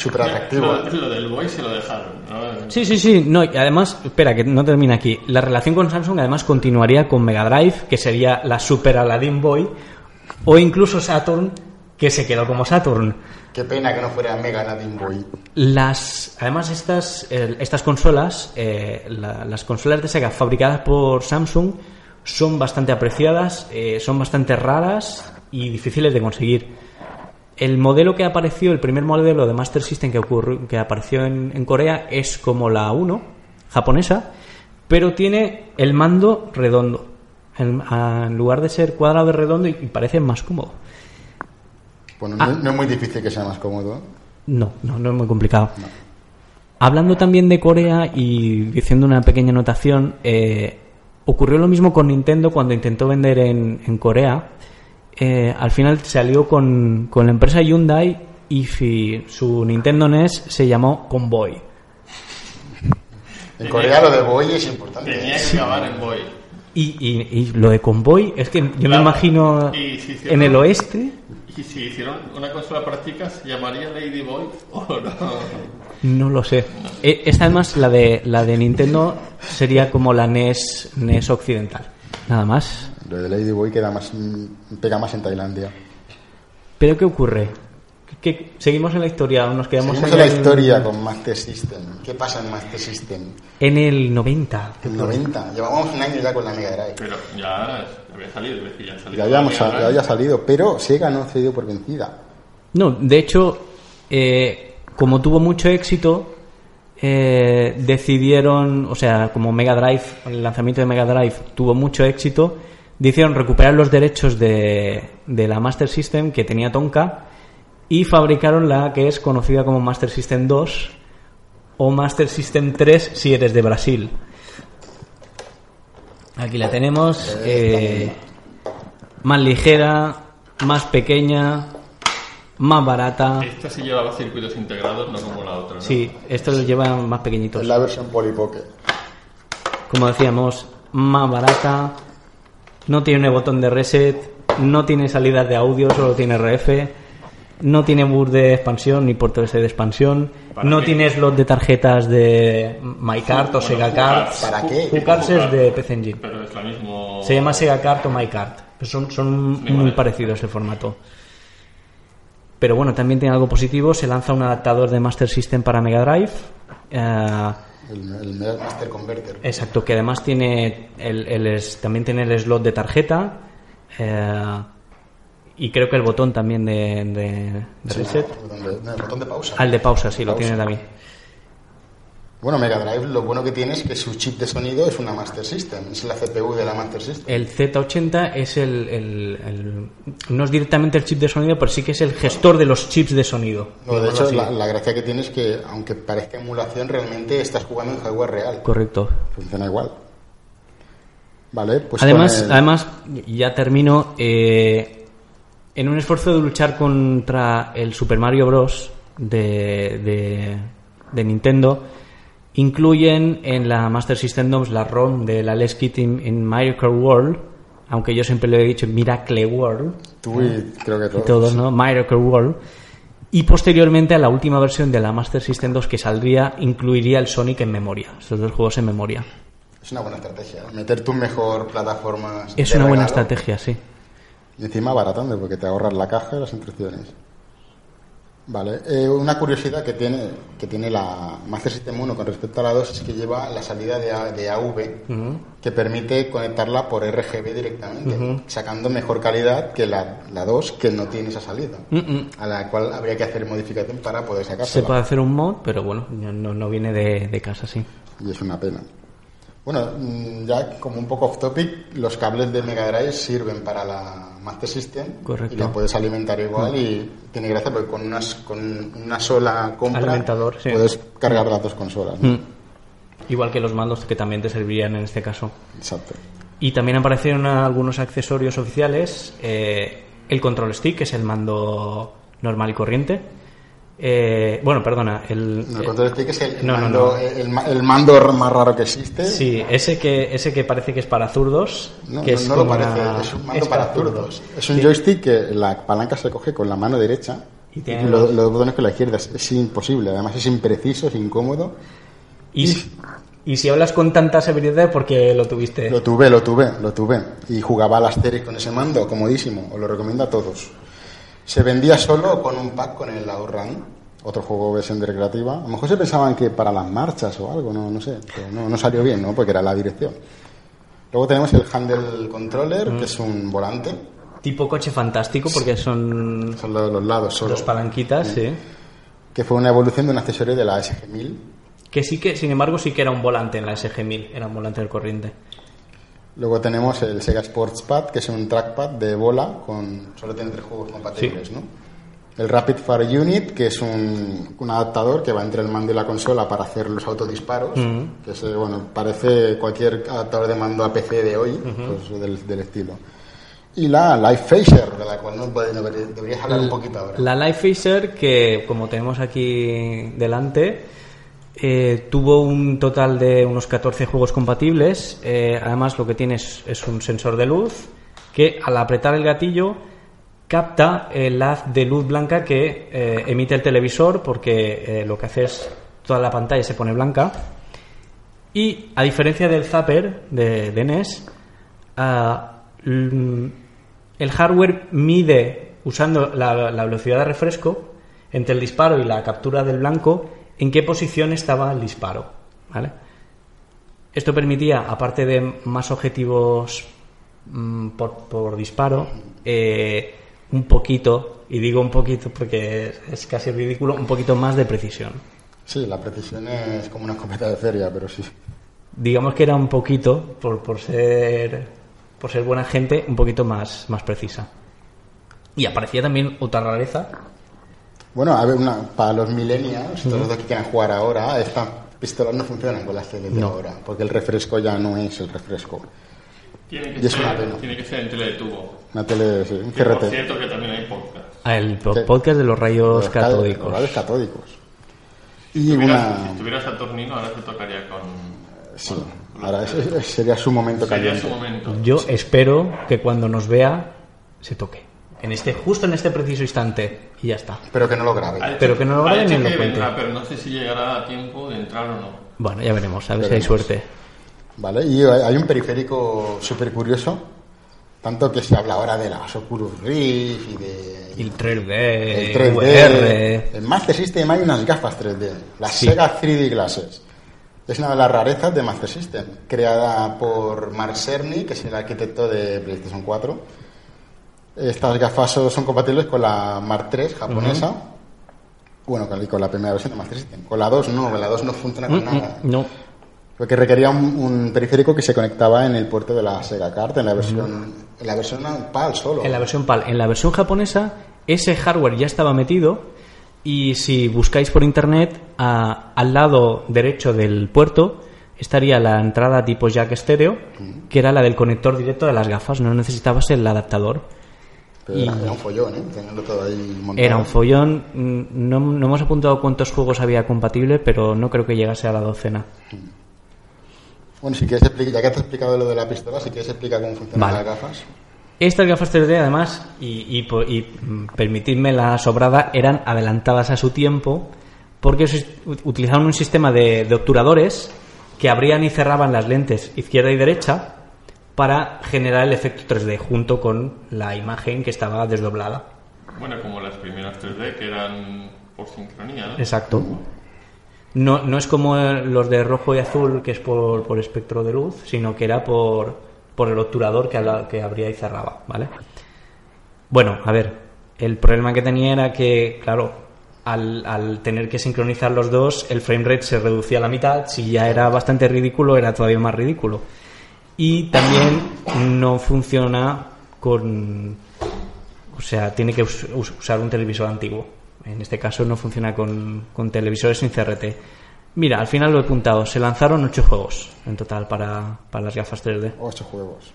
A: Súper atractivo.
B: Lo, lo del boy se lo dejaron, ¿no?
C: Sí, sí, sí. No, y además, espera, que no termina aquí. La relación con Samsung además continuaría con Mega Drive, que sería la Super Aladdin Boy, o incluso Saturn, que se quedó como Saturn.
A: Qué pena que no fuera Mega Nadine Boy.
C: Las, además, estas, eh, estas consolas, eh, la- las consolas de Sega fabricadas por Samsung, son bastante apreciadas, eh, son bastante raras y difíciles de conseguir. El modelo que apareció, el primer modelo de Master System que, ocurrió, que apareció en, en Corea es como la 1 japonesa, pero tiene el mando redondo. En, lugar de ser cuadrado es redondo y, y parece más cómodo.
A: Bueno,
C: Ah.
A: no, es muy difícil que sea más cómodo.
C: No, no, no es muy complicado. Hablando también de Corea y diciendo una pequeña anotación, eh, ocurrió lo mismo con Nintendo cuando intentó vender en, en Corea. Eh, al final salió con, con la empresa Hyundai y fi- su Nintendo NES se llamó Convoy.
A: En Corea lo de Boy es importante.
B: Tenía que acabar en boy.
C: Y, y- y lo de Convoy es que yo me imagino en el oeste,
B: Y si hicieron una consola práctica, ¿se llamaría Lady Boy o no?
C: no lo sé. Eh, Esta además, la de, la de Nintendo, sería como la NES, NES occidental. Nada más.
A: Lo de Lady Boy queda más, pega más en Tailandia.
C: Pero ¿qué ocurre? ¿Qué- seguimos en la historia o nos quedamos
A: Seguimos
C: en
A: la
C: el-
A: historia con Master System. ¿Qué pasa en Master System?
C: En el 90.
A: En 90. Llevamos un año ya con la Mega Drive.
B: Pero ya había salido, es decir, ya salió.
A: Ya habíamos ya había salido, pero Sega no se dio por vencida.
C: No, de hecho, eh, como tuvo mucho éxito, eh, decidieron, o sea, como Mega Drive, el lanzamiento de Mega Drive tuvo mucho éxito, decidieron recuperar los derechos de, de la Master System que tenía Tonka y fabricaron la que es conocida como Master System 2 o Master System 3 si eres de Brasil. Aquí la tenemos. eh, más ligera, más pequeña, más barata.
B: Esta sí llevaba circuitos integrados, no como la otra, ¿no?
C: Sí, esto lo lleva más pequeñitos.
A: Es la versión Polypocket.
C: Como decíamos, más barata, no tiene botón de reset, no tiene salidas de audio, solo tiene RF, no tiene bus de expansión ni puerto SD de expansión,
B: ¿Para
C: no
B: qué?
C: tiene slot de tarjetas de MyCard o
B: Bueno,
C: Sega Card.
B: Cards.
A: ¿Para qué?
C: Es de PC Engine.
B: Pero es la mismo...
C: Se llama Sega Card o MyCard. Pues son, son muy parecidos el formato. Pero bueno, también tiene algo positivo. Se lanza un adaptador de Master System para Mega Drive. eh,
A: El, el Master Converter.
C: Exacto, que además tiene el, el también tiene el slot de tarjeta eh, y creo que el botón también de, de- de reset.
A: Sí, no, el botón de- no, el botón de pausa.
C: Al de pausa, sí, lo
A: Pausa.
C: tiene también.
A: Bueno, Mega Drive lo bueno que tiene es que su chip de sonido es una Master System, es la CPU de la Master System.
C: El Z80 es el, el- el- no es directamente el chip de sonido, pero sí que es el gestor de los chips de sonido.
A: No, de hecho, la, la gracia que tiene es que, aunque parezca emulación, realmente estás jugando en hardware real.
C: Correcto.
A: Funciona igual. Vale, pues.
C: además,
A: el-
C: además, ya termino. eh, en un esfuerzo de luchar contra el Super Mario Bros. de, de, de Nintendo, incluyen en la Master System 2 la ROM de la Les Kit in, in Miracle World, aunque yo siempre lo he dicho Miracle World,
A: Tú y creo que
C: y
A: todos.
C: todos, ¿no? Miracle World. Y posteriormente a la última versión de la Master System 2 que saldría, incluiría el Sonic en memoria, esos dos juegos en memoria.
A: Es una buena estrategia. Meter tu mejor plataformas.
C: Es una buena estrategia, sí.
A: Y encima baratando, porque te ahorras la caja y las instrucciones. Vale, eh, una curiosidad que tiene, que tiene la Master System 1 con respecto a la 2 es que lleva la salida de, A- de AV que permite conectarla por RGB directamente, sacando mejor calidad que la, la 2 que no tiene esa salida, a la cual habría que hacer modificación para poder
C: Se
A: sacársela.
C: puede hacer un mod, pero bueno, no, no viene de, de casa, sí.
A: Y es una pena. Bueno, mm, ya como un poco off topic, los cables de Mega Drive sirven para la Master System
C: Correcto.
A: y la puedes alimentar igual y tiene gracia porque con, unas, con una sola compra
C: Alimentador, sí.
A: puedes cargar las dos consolas. ¿no?
C: Igual que los mandos que también te servirían en este caso.
A: Exacto.
C: Y también aparecieron algunos accesorios oficiales. eh, el control stick, que es el mando normal y corriente. Eh, bueno, perdona, el,
A: es el,
C: no, no,
A: mando,
C: no.
A: El, ma- el mando más raro que existe.
C: Sí, ese que, ese que parece que es para zurdos.
A: No,
C: que
A: no-
C: es
A: no lo parece,
C: una-
A: es un mando
C: es
A: para zurdos. Es un joystick que la palanca se coge con la mano derecha
C: Y
A: y,
C: tiene
A: lo-
C: los-
A: los botones con la izquierda. Es, es imposible, además es impreciso, es incómodo.
C: Y, si- y si hablas con tanta seguridad, porque lo tuviste.
A: Lo tuve, lo tuve, lo tuve. Y jugaba al Asterix con ese mando, comodísimo. Os lo recomiendo a todos. Se vendía solo con un pack con el Outrun, otro juego de recreativa. A lo mejor se pensaban que para las marchas o algo, no, no sé. Pero no, no salió bien, ¿no? Porque era la dirección. Luego tenemos el Handle Controller, que es un volante.
C: Tipo coche fantástico, porque son
A: Son los, los lados solo.
C: dos palanquitas, sí.
A: Que fue una evolución de un accesorio de la SG-1000.
C: Que sí que, sin embargo, sí que era un volante en la SG-1000, era un volante del corriente.
A: Luego tenemos el Sega Sports Pad, que es un trackpad de bola con solo tiene tres juegos compatibles, ¿no? El Rapid Fire Unit, que es un, un adaptador que va entre el mando y la consola para hacer los autodisparos, que es, bueno, parece cualquier adaptador de mando a PC de hoy, pues, del, del estilo. Y la Life Phaser, de la cual no, deberías hablar un poquito ahora.
C: La Life Phaser, que como tenemos aquí delante, eh, tuvo un total de unos 14 juegos compatibles. Eh, además, lo que tiene es, un sensor de luz que al apretar el gatillo capta el haz de luz blanca que eh, emite el televisor porque lo que hace es toda la pantalla se pone blanca. Y a diferencia del Zapper de, de NES, ah, mm, el hardware mide, usando la velocidad de refresco, entre el disparo y la captura del blanco, en qué posición estaba el disparo. ¿vale? Esto permitía, aparte de más objetivos mm, por, por disparo, eh, un poquito, y digo un poquito porque es casi ridículo, un poquito más de precisión.
A: Sí, la precisión es como una escopeta de feria, pero sí.
C: digamos que era un poquito por, por ser por ser buena gente, un poquito más, más precisa. Y aparecía también otra rareza.
A: Bueno, a ver, una, para los millennials, todos los que quieran jugar ahora, estas pistolas no funcionan con las de
C: No.
A: ahora, porque el refresco ya no es el refresco.
B: Tiene
A: Y
B: que,
A: es una
B: ser,
A: pena.
B: tiene que ser en tele de tubo.
A: Una tele, sí, un
B: Que, por cierto que también hay podcast.
C: Ah, El po-
A: Sí.
C: podcast de los rayos
A: Los ca-
C: catódicos.
A: los rayos catódicos. Y
B: Si tuvieras,
A: una...
B: si tuvieras Saturnino, ahora te tocaría con...
A: Sí, ahora ese- ese sería su momento
B: Sería
A: caliente.
B: su momento.
C: Yo espero que cuando nos vea se toque. En este, justo en este preciso instante. Y ya está.
A: Pero que no lo grabe.
B: Ha dicho-
C: Pero que no lo graben ni lo cuenten.
B: vendrá, pero no sé si llegará a tiempo de entrar o no.
C: Bueno, ya veremos, a ver si hay
A: Veremos.
C: suerte.
A: ¿Vale? Y hay un periférico súper curioso, tanto que se habla ahora de las Oculus Rift y de...
C: Y el 3D,
A: el 3D.
C: VR.
A: En Master System hay unas gafas 3D, las
C: Sí.
A: Sega 3D Glasses. Es una de las rarezas de Master System, creada por Mark Cerny, que es el arquitecto de PlayStation 4. Estas gafas son son compatibles con la Mark III japonesa. Bueno, con, la primera versión de Master System. Con la 2 no, con la 2 no funciona con
C: Mm,
A: nada.
C: mm, No,
A: Porque requería un, un periférico que se conectaba en el puerto de la Sega Card, en la versión, en la versión PAL solo.
C: en la versión PAL. En la versión japonesa, ese hardware ya estaba metido. Y si buscáis por internet, a- al lado derecho del puerto estaría la entrada tipo jack estéreo, que era la del conector directo de las gafas. No necesitabas el adaptador.
A: Era, un follón, ¿eh? Tenerlo todo ahí montado.
C: Era un follón. Mm, No, no hemos apuntado cuántos juegos había compatible, pero no creo que llegase a la docena.
A: Bueno, si quieres explicar, ya que he explicado lo de la pistola, si quieres explicar cómo funcionan
C: Vale.
A: las gafas.
C: Estas gafas 3D, además, y, y mm, permitidme la sobrada, eran adelantadas a su tiempo porque utilizaban un sistema de, de obturadores que abrían y cerraban las lentes izquierda y derecha para generar el efecto 3D junto con la imagen que estaba desdoblada.
B: Bueno, como las primeras 3D que eran por sincronía, ¿no?
C: Exacto. No, no es como eh, los de rojo y azul, que es por, por espectro de luz, sino que era por, por el obturador que, que abría y cerraba, ¿vale? Bueno, a ver, el problema que tenía era que, claro, al, al tener que sincronizar los dos, el frame rate se reducía a la mitad. Si ya era bastante ridículo, era todavía más ridículo. Y también no funciona con. O sea, tiene que us- us- usar un televisor antiguo. En este caso no funciona con, con televisores sin CRT. Mira, al final lo he apuntado. Se lanzaron ocho juegos en total para, para las gafas 3D.
A: Ocho juegos.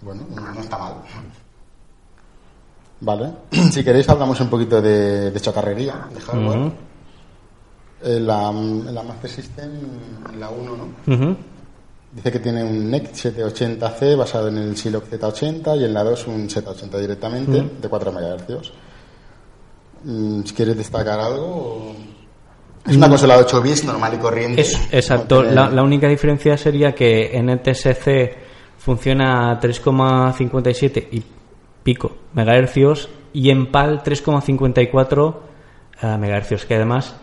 A: Bueno, no está mal. Vale. Si queréis hablamos un poquito de, de chatarrería, de hardware. En, la, la Master System, en la 1, ¿no?
C: Ujú.
A: Dice que tiene un NEC 780C basado en el Siloc Z80 y en la 2 un Z80 directamente de 4 MHz. Mm, Si quieres destacar algo... Es una consola de 8 bits normal y corriente.
C: Es, exacto. La, la única diferencia sería que en el TSC funciona a 3,57 y pico megahercios y en PAL 3,54 eh, megahercios, que además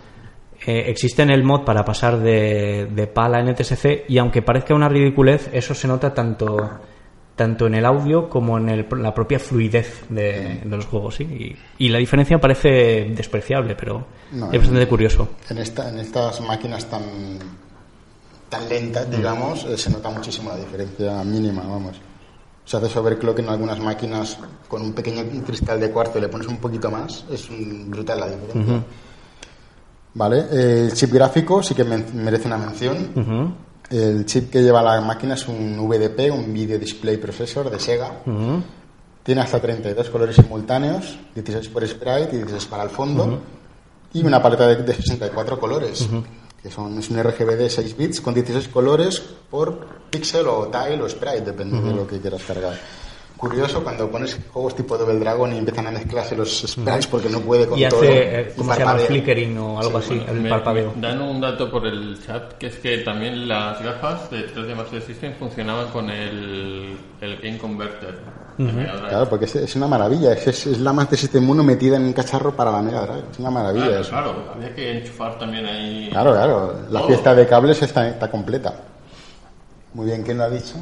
C: eh, existe en el mod para pasar de, de PAL a NTSC y aunque parezca una ridiculez, eso se nota tanto tanto en el audio como en el- la propia fluidez de, de los juegos. ¿sí? Y, y la diferencia parece despreciable, pero
A: No,
C: es bastante curioso.
A: En, esta, en estas máquinas tan, tan lentas, digamos, eh, se nota muchísimo la diferencia mínima, vamos. Se hace overclock en algunas máquinas con un pequeño cristal de cuarzo y le pones un poquito más, es brutal la diferencia. Vale, el chip gráfico sí que merece una mención.
C: Ujú,
A: El chip que lleva la máquina es un VDP, un Video Display Processor de Sega.
C: ujú.
A: Tiene hasta 32 colores simultáneos, 16 por sprite y 16 para el fondo, y una paleta de, de 64 colores, que son, es un RGB de 6 bits con 16 colores por pixel o tile o sprite, depende de lo que quieras cargar. Curioso cuando pones juegos tipo Double Dragon y empiezan a mezclarse los sprites porque no puede con
C: y
A: todo.
C: hace, eh,
A: y
C: ¿cómo se llama? Flickering o algo así,
B: Bueno,
C: el
B: me-
C: parpadeo.
B: me dan un dato por el chat, que es que también las gafas de 3D Master System funcionaban con el, el Game Converter. de Mega Drive.
A: Claro, porque es, es una maravilla, es, es, es la Master System 1 metida en un cacharro para la Mega Drive, es una maravilla
B: Claro,
A: eso.
B: claro, había que enchufar también ahí.
A: Claro, claro, la
B: todo.
A: fiesta de cables está, está completa. Muy bien, ¿quién lo ha dicho?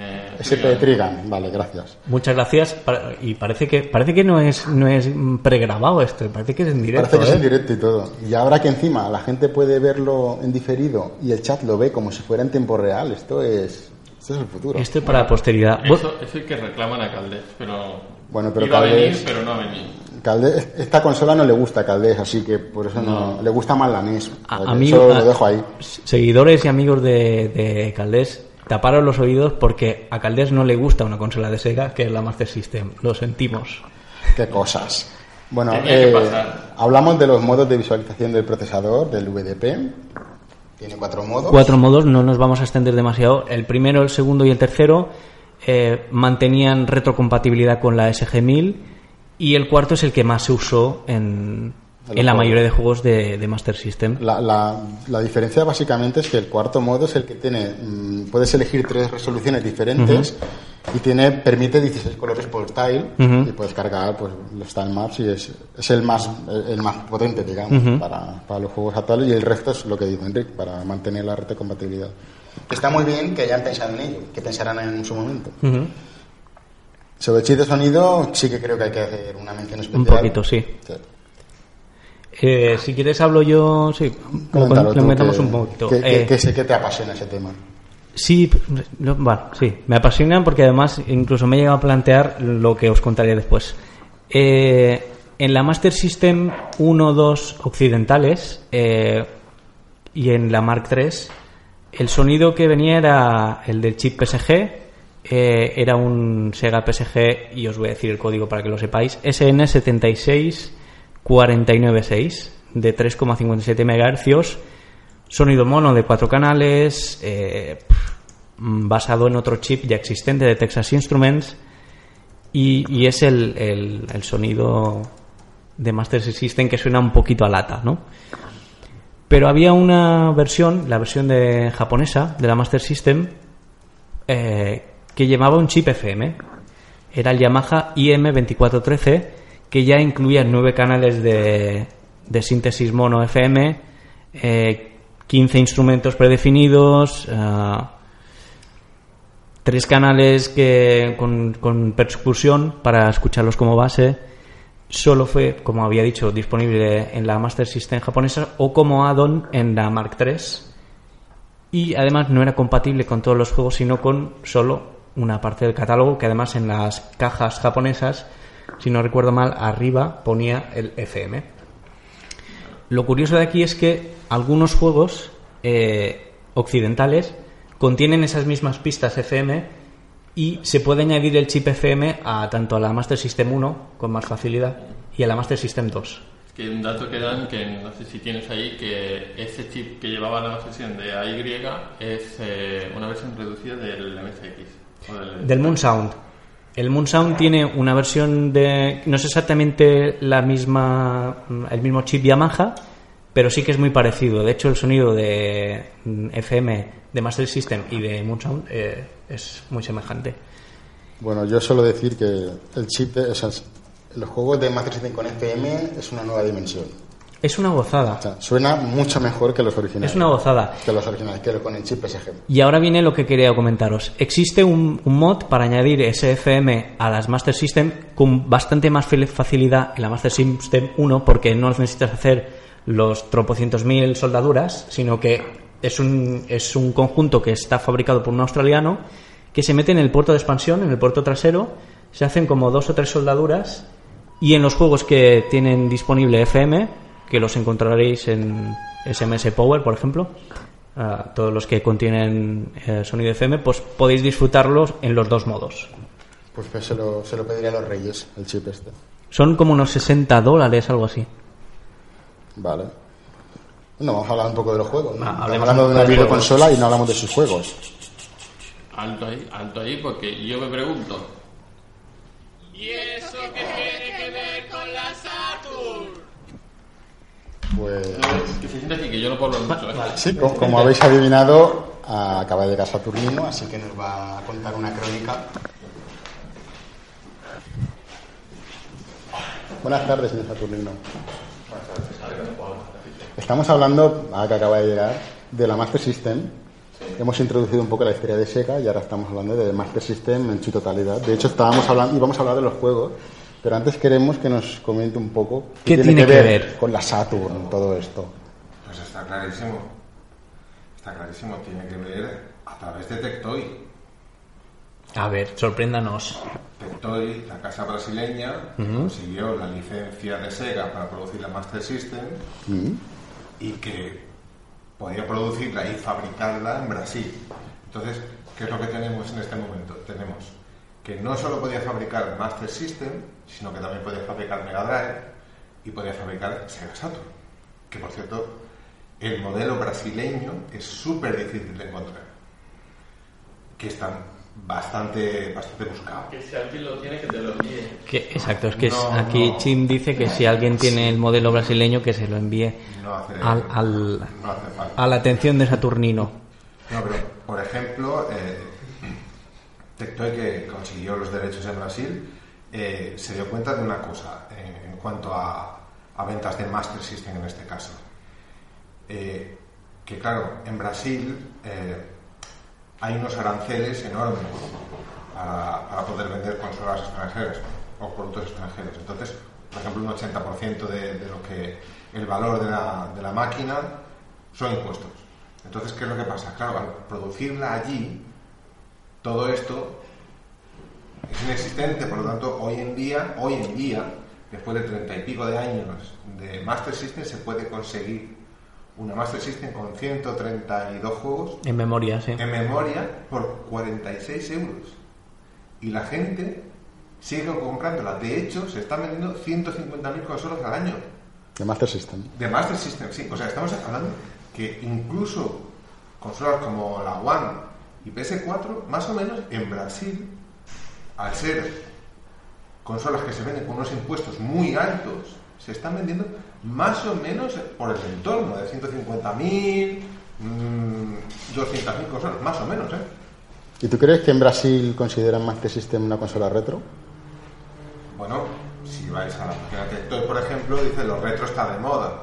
B: Eh,
A: SP Trigan, vale, gracias.
C: Muchas gracias. y parece que parece que no es no es pregrabado esto, parece que es en directo.
A: Parece que es en
C: ¿eh?
A: directo y todo. Y ahora que encima la gente puede verlo en diferido y el chat lo ve como si fuera en tiempo real, esto es Este es el futuro.
C: Esto es para la posteridad.
B: Eso es el que reclaman a Caldés, pero.
A: Bueno, pero
B: iba a venir,
A: Caldés-
B: pero no ha venido.
A: Caldés- esta consola no le gusta a Caldés, así que por eso no, le gusta más la NES.
C: A-
A: Eso
C: amigo-
A: lo dejo ahí.
C: Seguidores y amigos de, de Caldés, taparos los oídos porque a Caldés no le gusta una consola de Sega que es la Master System. Lo sentimos.
A: Qué cosas. Bueno, eh, hablamos de los modos de visualización del procesador, del VDP. Tiene cuatro modos.
C: Cuatro modos, no nos vamos a extender demasiado. El primero, el segundo y el tercero eh, mantenían retrocompatibilidad con la SG-1000 y el cuarto es el que más se usó en,
A: En
C: la mayoría de juegos de, de Master System.
A: La, la- la diferencia básicamente es que el cuarto modo es el que tiene, mm, puedes elegir tres resoluciones diferentes y tiene, permite 16 colores por tile y puedes cargar pues, los tile maps y es, es el más el más potente, digamos, para, para los juegos actuales y el resto es lo que dijo Enrique, para mantener la retrocompatibilidad. Está muy bien que hayan pensado en ello, que pensarán en su momento. Sobre el chip de sonido sí que creo que hay que hacer una mención especial.
C: Un poquito, sí.
A: Sí.
C: Eh, si quieres hablo yo, sí,
A: Coméntalo
C: lo
A: que-
C: un poquito.
A: Que, que-
C: Eh,
A: que sé que te apasiona ese tema.
C: Sí, no, bueno, sí, me apasionan porque además incluso me he llegado a plantear lo que os contaré después. Eh, en la Master System 1, 2 occidentales eh, y en la Mark III, el sonido que venía era el del chip PSG, era un Sega PSG, y os voy a decir el código para que lo sepáis, SN76496 de 3,57 MHz Sonido mono de cuatro canales, eh, basado en otro chip ya existente de Texas Instruments, y, es el, el- el sonido de Master System que suena un poquito a lata, ¿no? Pero había una versión, la versión de japonesa de la Master System, eh, que llevaba un chip FM. Era el Yamaha IM2413, que ya incluía nueve canales de, de síntesis mono FM, eh, 15 instrumentos predefinidos, ah, tres canales que, con, con percusión para escucharlos como base. Solo fue, como había dicho, disponible en la Master System japonesa o como add-on en la Mark III. Y además no era compatible con todos los juegos, sino con solo una parte del catálogo, que además en las cajas japonesas, si no recuerdo mal, arriba ponía el FM. Lo curioso de aquí es que algunos juegos eh, occidentales contienen esas mismas pistas FM y se puede añadir el chip FM a tanto a la Master System 1 con más facilidad y a la Master System 2.
B: Que un dato que dan, que no sé si tienes ahí, que ese chip que llevaba la sesión de AY es eh, una versión reducida del MSX. o del-
C: Del Moon Sound. El Moon Sound tiene una versión de. No es exactamente la misma. el mismo chip Yamaha, pero sí que es muy parecido. De hecho, el sonido de mm, FM de Master System y de Moon Sound eh, es muy semejante.
A: Bueno, yo suelo decir que el chip, de, o sea, los juegos de Master System con FM es una nueva dimensión.
C: Es una gozada.
A: O sea, suena mucho mejor que los originales.
C: Es una gozada.
A: Que los originales, que con el chip PSG.
C: Y ahora viene lo que quería comentaros. Existe un, un mod para añadir ese FM a las Master System con bastante más facilidad en la Master System 1 porque no necesitas hacer los tropocientos mil soldaduras, sino que es un, es un conjunto que está fabricado por un australiano que se mete en el puerto de expansión, en el puerto trasero, se hacen como dos o tres soldaduras y en los juegos que tienen disponible FM, que los encontraréis en SMS Power, por ejemplo, a todos los que contienen eh, sonido FM, pues podéis disfrutarlos en los dos modos.
A: Pues, pues se, lo, se lo pediría a los reyes, el chip este.
C: Son como unos 60 dólares, algo así.
A: Vale. Bueno, vamos a hablar un poco de los juegos. ¿no?
C: Ah,
A: Estamos
C: hablemos
A: hablando
C: un
A: de una videoconsola y no hablamos de sus juegos.
B: Alto ahí, alto ahí, porque yo me pregunto. ¿Y eso qué tiene que ver con la Saturn?
A: Pues
B: Que se siente aquí, que yo no puedo hablar mucho. ¿eh?
A: sí, co- como, habéis adivinado, acaba de llegar Saturnino, así que nos va a contar una crónica. Buenas tardes, señor Saturnino. Estamos hablando, ahora que acaba de llegar, de la Master System. Hemos introducido un poco la historia de Sega y ahora estamos hablando de Master System en su totalidad. De hecho, estábamos hablando y vamos a hablar de los juegos, pero antes queremos que nos comente un poco
C: ¿Qué tiene que ver?
A: con la Saturn, todo esto.
D: Pues está clarísimo. Está clarísimo, tiene que ver a través de Tectoy.
C: A ver, sorpréndanos.
D: Tectoy, la casa brasileña, consiguió la licencia de Sega para producir la Master System y que podía producirla y fabricarla en Brasil. Entonces, ¿qué es lo que tenemos en este momento? Tenemos que no solo podía fabricar Master System, sino que también podía fabricar Mega Drive y podía fabricar Sega Saturn. Que por cierto, el modelo brasileño es súper difícil de encontrar. Que están bastante, bastante buscado.
B: Que si alguien lo tiene, que te lo envíe.
C: Que, exacto, es que
D: No,
C: aquí
D: no.
C: Chim dice que si alguien tiene el modelo brasileño que se lo envíe
D: No hace,
C: al, al-
D: no hace falta.
C: a la atención de Saturnino.
D: No, pero por ejemplo, eh, Tectoy, que consiguió los derechos en Brasil, eh, se dio cuenta de una cosa eh, en cuanto a, ventas de Master System en este caso. Eh, que claro, en Brasil hay unos aranceles enormes para, para poder vender consolas extranjeras o productos extranjeros. Entonces, por ejemplo, un 80% de, de lo que el valor de la, de la máquina son impuestos. Entonces, ¿qué es lo que pasa? Claro, al producirla allí, todo esto es inexistente, por lo tanto, hoy en día, hoy en día, después de treinta y pico de años de Master System, se puede conseguir una Master System con 132 juegos
C: En memoria, sí.
D: en memoria por 46 euros. Y la gente sigue comprándola. De hecho, se están vendiendo 150.000 consolas al año.
A: De Master System.
D: De Master System, sí. O sea, estamos hablando que incluso consolas como la One y PS4, más o menos en Brasil, al ser consolas que se venden con unos impuestos muy altos, se están vendiendo más o menos por el entorno de 150.000, mm, 200.000 consolas, más o menos, ¿eh?
A: ¿Y tú crees que en Brasil consideran Master System una consola retro?
D: Bueno, si vais a la página de Tectoy, por ejemplo, dice los retro está de moda.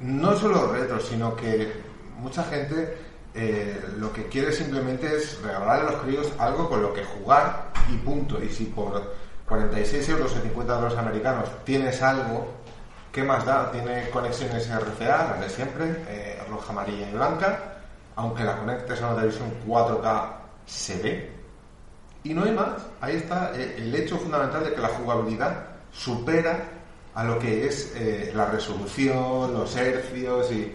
D: No solo retro, sino que mucha gente eh, lo que quiere simplemente es regalarle a los críos algo con lo que jugar y punto. Y si por 46 euros o 50 dólares americanos tienes algo, ¿qué más da? Tiene conexiones RCA, las de siempre, eh, roja, amarilla y blanca. Aunque la conectes a una televisión 4K, se ve, y no hay más. Ahí está eh, el hecho fundamental de que la jugabilidad supera a lo que es eh, la resolución, los hercios y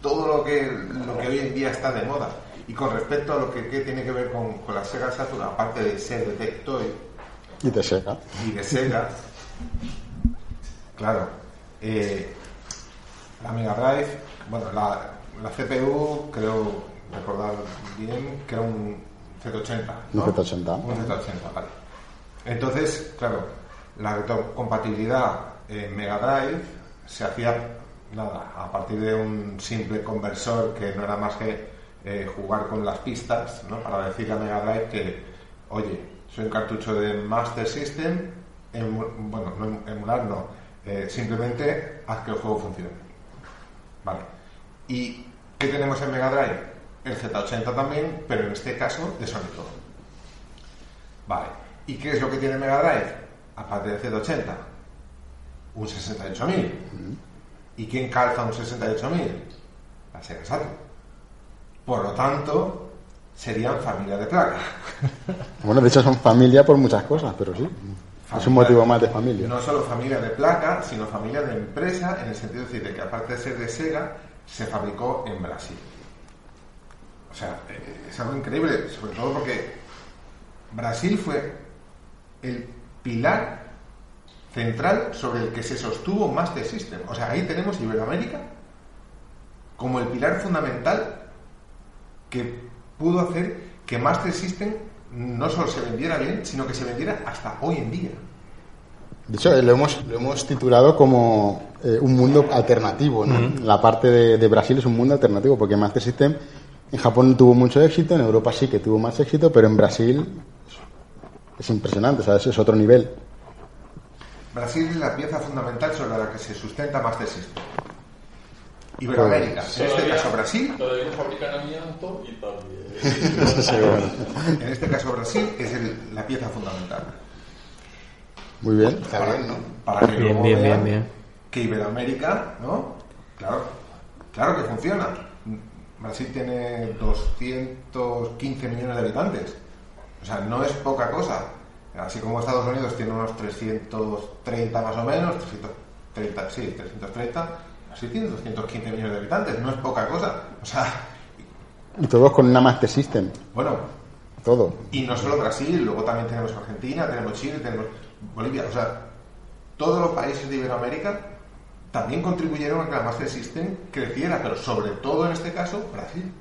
D: todo lo que, lo que hoy en día está de moda. Y con respecto a lo que, que tiene que ver con, con la Sega Saturn, aparte de ser de Tectoy
A: Y de Sega.
D: y de Sega, claro, eh, la Mega Drive, bueno, la, la CPU, creo recordar bien, que era un Z80. ¿no?
A: Un Z80.
D: Un Z80, vale. Entonces, claro, la retrocompatibilidad en Mega Drive se hacía nada, a partir de un simple conversor que no era más que eh, jugar con las pistas, ¿no? Para decirle a Mega Drive que, oye, soy un cartucho de Master System, bueno, no em- emular no, eh, simplemente haz que el juego funcione. Vale. ¿Y qué tenemos en Mega Drive? El Z80 también, pero en este caso de Sonic Todo. Vale. ¿Y qué es lo que tiene Mega Drive? Aparte del Z80, un 68000. ¿Y quién calza un 68000? La Sega Saturn. Por lo tanto, serían familia de placa.
A: Bueno, de hecho son familia por muchas cosas, pero sí. Es un motivo más de familia.
D: No solo familia de placa, sino familia de empresa, en el sentido de decir de que aparte de ser de Sega, se fabricó en Brasil. O sea, eh, es algo increíble, sobre todo porque Brasil fue el pilar central sobre el que se sostuvo Master System. O sea, ahí tenemos Iberoamérica como el pilar fundamental que pudo hacer que Master System no solo se vendiera bien, sino que se vendiera hasta hoy en día.
A: De hecho, eh, lo hemos, lo hemos titulado como eh, un mundo alternativo. ¿no? La parte de, de Brasil es un mundo alternativo, porque Master System en Japón tuvo mucho éxito, en Europa sí que tuvo más éxito, pero en Brasil es, es impresionante, ¿sabes? Es otro nivel.
D: Brasil es la pieza fundamental sobre la que se sustenta Master System. Iberoamérica, en este caso Brasil,
B: Todavía fabrican amianto y también.
A: Sí, bueno.
D: en este caso Brasil es el- la pieza fundamental.
A: Muy bien, está bien, ¿no?
D: Para que
C: Bien, bien, bien, bien.
D: que Iberoamérica, ¿no? Claro, claro que funciona. Brasil tiene 215 millones de habitantes. O sea, no es poca cosa. Así como Estados Unidos tiene unos 330 más o menos, 330, sí, 330, Brasil tiene 215 millones de habitantes, no es poca cosa. O sea,
A: Y todos con una Master System.
D: bueno,
A: Todo.
D: y no solo Brasil, luego también tenemos Argentina, tenemos Chile, tenemos Bolivia. O sea, todos los países de Iberoamérica también contribuyeron a que la Master System creciera, pero sobre todo en este caso Brasil.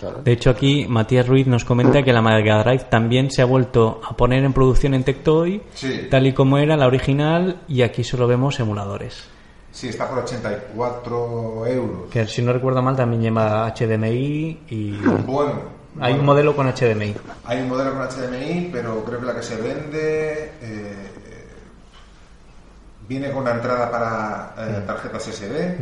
A: Claro.
C: De hecho, aquí Matías Ruiz nos comenta que la Mega Drive también se ha vuelto a poner en producción en Tectoy,
D: Sí.
C: tal y como era la original, y aquí solo vemos emuladores.
D: Sí, está por 84 euros.
C: Que si no recuerdo mal también lleva HDMI y
D: Bueno,
C: hay
D: bueno,
C: un modelo con HDMI.
D: hay un modelo con HDMI, pero creo que la que se vende eh, viene con una entrada para eh, tarjetas SD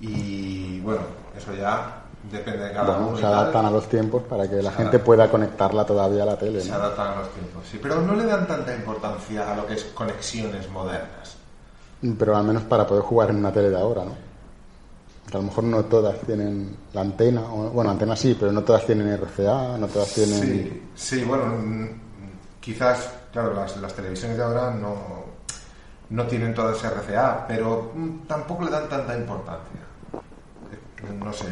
D: y bueno, eso ya depende de cada
A: Bueno, se adaptan a los tiempos para que la
D: Se
A: gente
D: adaptan.
A: pueda conectarla todavía a la tele.
D: Se
A: ¿no?
D: adaptan a los tiempos, sí, pero no le dan tanta importancia a lo que es conexiones modernas.
A: Pero al menos para poder jugar en una tele de ahora, ¿no? Que a lo mejor no todas tienen la antena, o- bueno, antena sí, pero no todas tienen RCA, no todas tienen...
D: Sí, sí, bueno, mm, quizás, claro, las, las televisiones de ahora no, no tienen todas RCA, pero mm, tampoco le dan tanta importancia. Eh, No sé,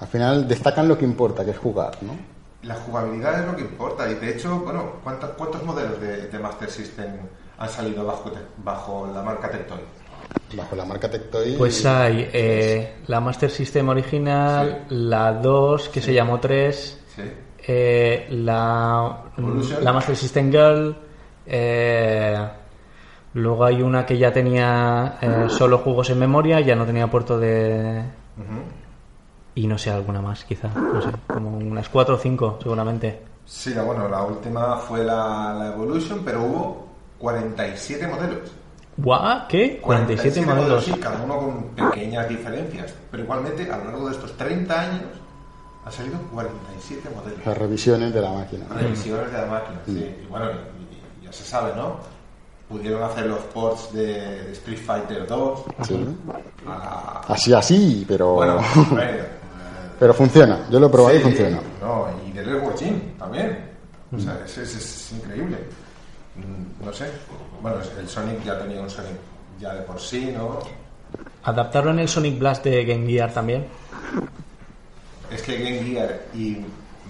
A: Al final destacan lo que importa, que es jugar, ¿no?
D: la jugabilidad es lo que importa y de hecho, bueno, ¿cuántos, cuántos modelos de, de Master System han salido bajo, bajo la marca Tectoy?
A: Bajo la marca Tectoy...
C: Pues hay eh, la Master System original, la 2 que se llamó 3,
D: Sí.
C: eh, la,
D: Evolution.
C: la Master System Girl, eh, luego hay una que ya tenía eh, solo juegos en memoria, ya no tenía puerto de... Y no sé, alguna más quizá, no sé, como unas 4 o 5 seguramente.
D: Sí, bueno, la última fue la, la Evolution, pero hubo 47 modelos.
C: ¿Guau? ¿Qué? 47 modelos.
D: sí, cada uno con pequeñas diferencias. Pero igualmente, a lo largo de estos 30 años, han salido 47 modelos.
A: Las revisiones de la máquina.
D: Revisiones de la máquina, sí. Y bueno, y- y ya se sabe, ¿no? Pudieron hacer los ports de, Street Fighter 2
A: Sí.
D: a la...
A: Así, así, pero...
D: Bueno, eh,
A: pero funciona. Yo lo he probado y funciona.
D: No, y de Red Watching también. O sea, es, es- es increíble. Mm, No sé. Bueno, el Sonic ya tenía un Sonic ya de por sí, ¿no?
C: ¿Adaptaron el Sonic Blast de Game Gear también?
D: Es que Game Gear y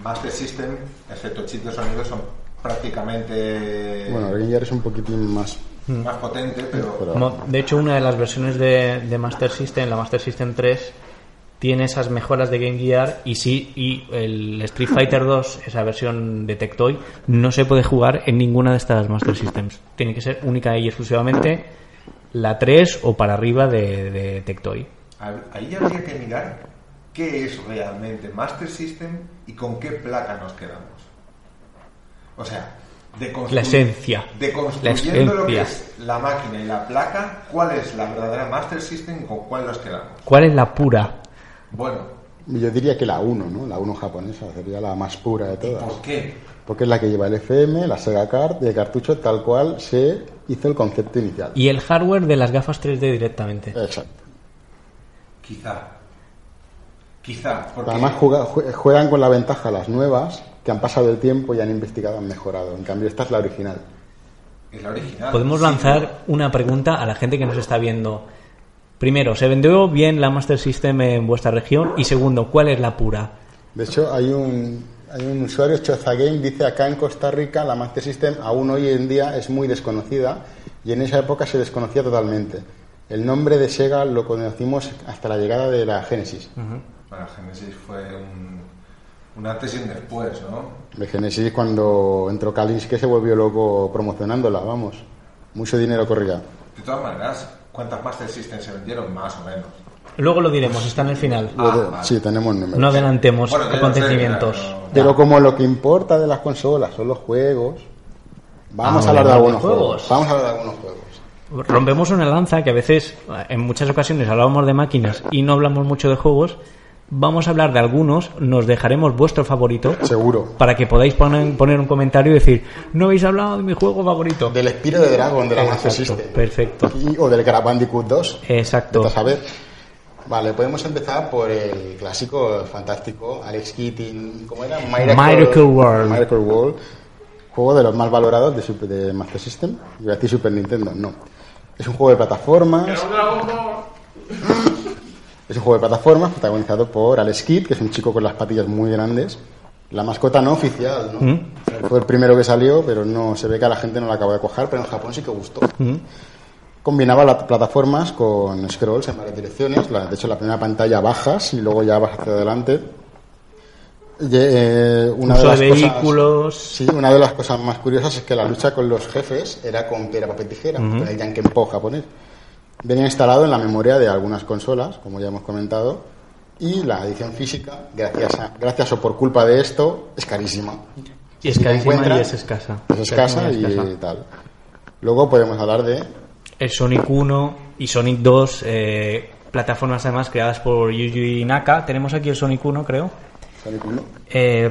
D: Master System, excepto chip de sonido, son prácticamente
A: Bueno, Game Gear es un poquitín más...
D: más potente, pero,
C: de hecho, una de las versiones de, de Master System, la Master System 3, tiene esas mejoras de Game Gear y sí, y el Street Fighter 2, esa versión de Tectoy, no se puede jugar en ninguna de estas Master Systems. Tiene que ser única y exclusivamente la 3 o para arriba de, de Tectoy.
D: ahí ya habría que mirar qué es realmente Master System y con qué placa nos quedamos. O sea, de
C: La esencia.
D: De construyendo lo que es la máquina y la placa, cuál es la verdadera Master System y con cuál nos quedamos.
C: ¿Cuál es la pura?
D: Bueno,
A: Yo diría que la 1, ¿no? La 1 japonesa sería la más pura de todas.
D: ¿por qué?
A: Porque es la que lleva el FM, la Sega Card y el cartucho tal cual se hizo el concepto inicial.
C: Y el hardware de las gafas 3D directamente.
A: Exacto.
D: Quizá. Quizá. Porque
A: Además juega- jue- juegan con la ventaja las nuevas que han pasado el tiempo y han investigado, han mejorado. En cambio, esta es la original.
D: es la original.
C: Podemos
D: Sí,
C: lanzar una pregunta a la gente que nos está viendo. Primero, ¿se vendió bien la Master System en vuestra región? Y segundo, ¿cuál es la pura?
A: De hecho, hay un, hay un usuario, Chozagame, dice acá en Costa Rica la Master System aún hoy en día es muy desconocida y en esa época se desconocía totalmente. El nombre de Sega lo conocimos hasta la llegada de la Genesis.
D: Bueno, Genesis fue un, un antes y un después, ¿no?
A: De Genesis cuando entró Kalinske que se volvió loco promocionándola, vamos. Mucho dinero corría.
D: De todas maneras, ¿cuántas Master System se vendieron? Más o menos.
C: Luego lo diremos, está en el final.
D: Ah,
A: Luego-
D: vale.
A: Sí, tenemos números.
C: No adelantemos
D: Bueno, sé,
C: acontecimientos.
D: pero-
A: Pero como lo que importa de las consolas son los juegos, vamos
C: Ah,
A: a hablar de algunos juegos.
C: juegos.
A: Vamos a hablar de algunos juegos.
C: Rompemos una lanza que a veces, en muchas ocasiones, hablábamos de máquinas y no hablamos mucho de juegos. Vamos a hablar de algunos, nos dejaremos vuestro favorito
A: Seguro.
C: para que podáis poner, poner un comentario y decir, no habéis hablado de mi juego favorito.
A: Del Espiro de Dragon de la Master System.
C: perfecto.
A: Y- o del Crash Bandicoot 2.
C: Exacto.
A: Saber. Vale, podemos empezar por el clásico fantástico Alex Keating, ¿cómo era?
C: Miracle World.
A: Miracle World, juego de los más valorados de, Super- de Master System. Iba a decir Super Nintendo, no. Es un juego de plataformas. Es un juego de plataformas protagonizado por Alex Kidd, que es un chico con las patillas muy grandes. La mascota no oficial, ¿no?
C: Mm.
A: Fue el primero que salió, pero no se ve que a la gente no la acabó de cuajar, pero en Japón sí que gustó.
C: Mm.
A: Combinaba las plataformas con scrolls en varias direcciones. La- de hecho, la primera pantalla bajas y luego ya vas hacia adelante. Y, eh, una
C: Uso
A: de
C: de
A: las cosas-
C: vehículos.
A: Sí, una de las cosas más curiosas es que la lucha con los jefes era con piedra, papel, tijera, el Yankenpo japonés. Venía instalado en la memoria de algunas consolas, como ya hemos comentado, y la edición física, gracias, a- gracias o por culpa de esto, es carísima.
C: Y es
A: Si la
C: carísima y es escasa.
A: Es escasa
C: Es
A: y
C: escasa.
A: tal. Luego podemos hablar de
C: El Sonic 1 y Sonic 2, eh, plataformas además creadas por Yuji Naka. Tenemos aquí el Sonic 1, creo.
A: Sonic 1.
C: Eh,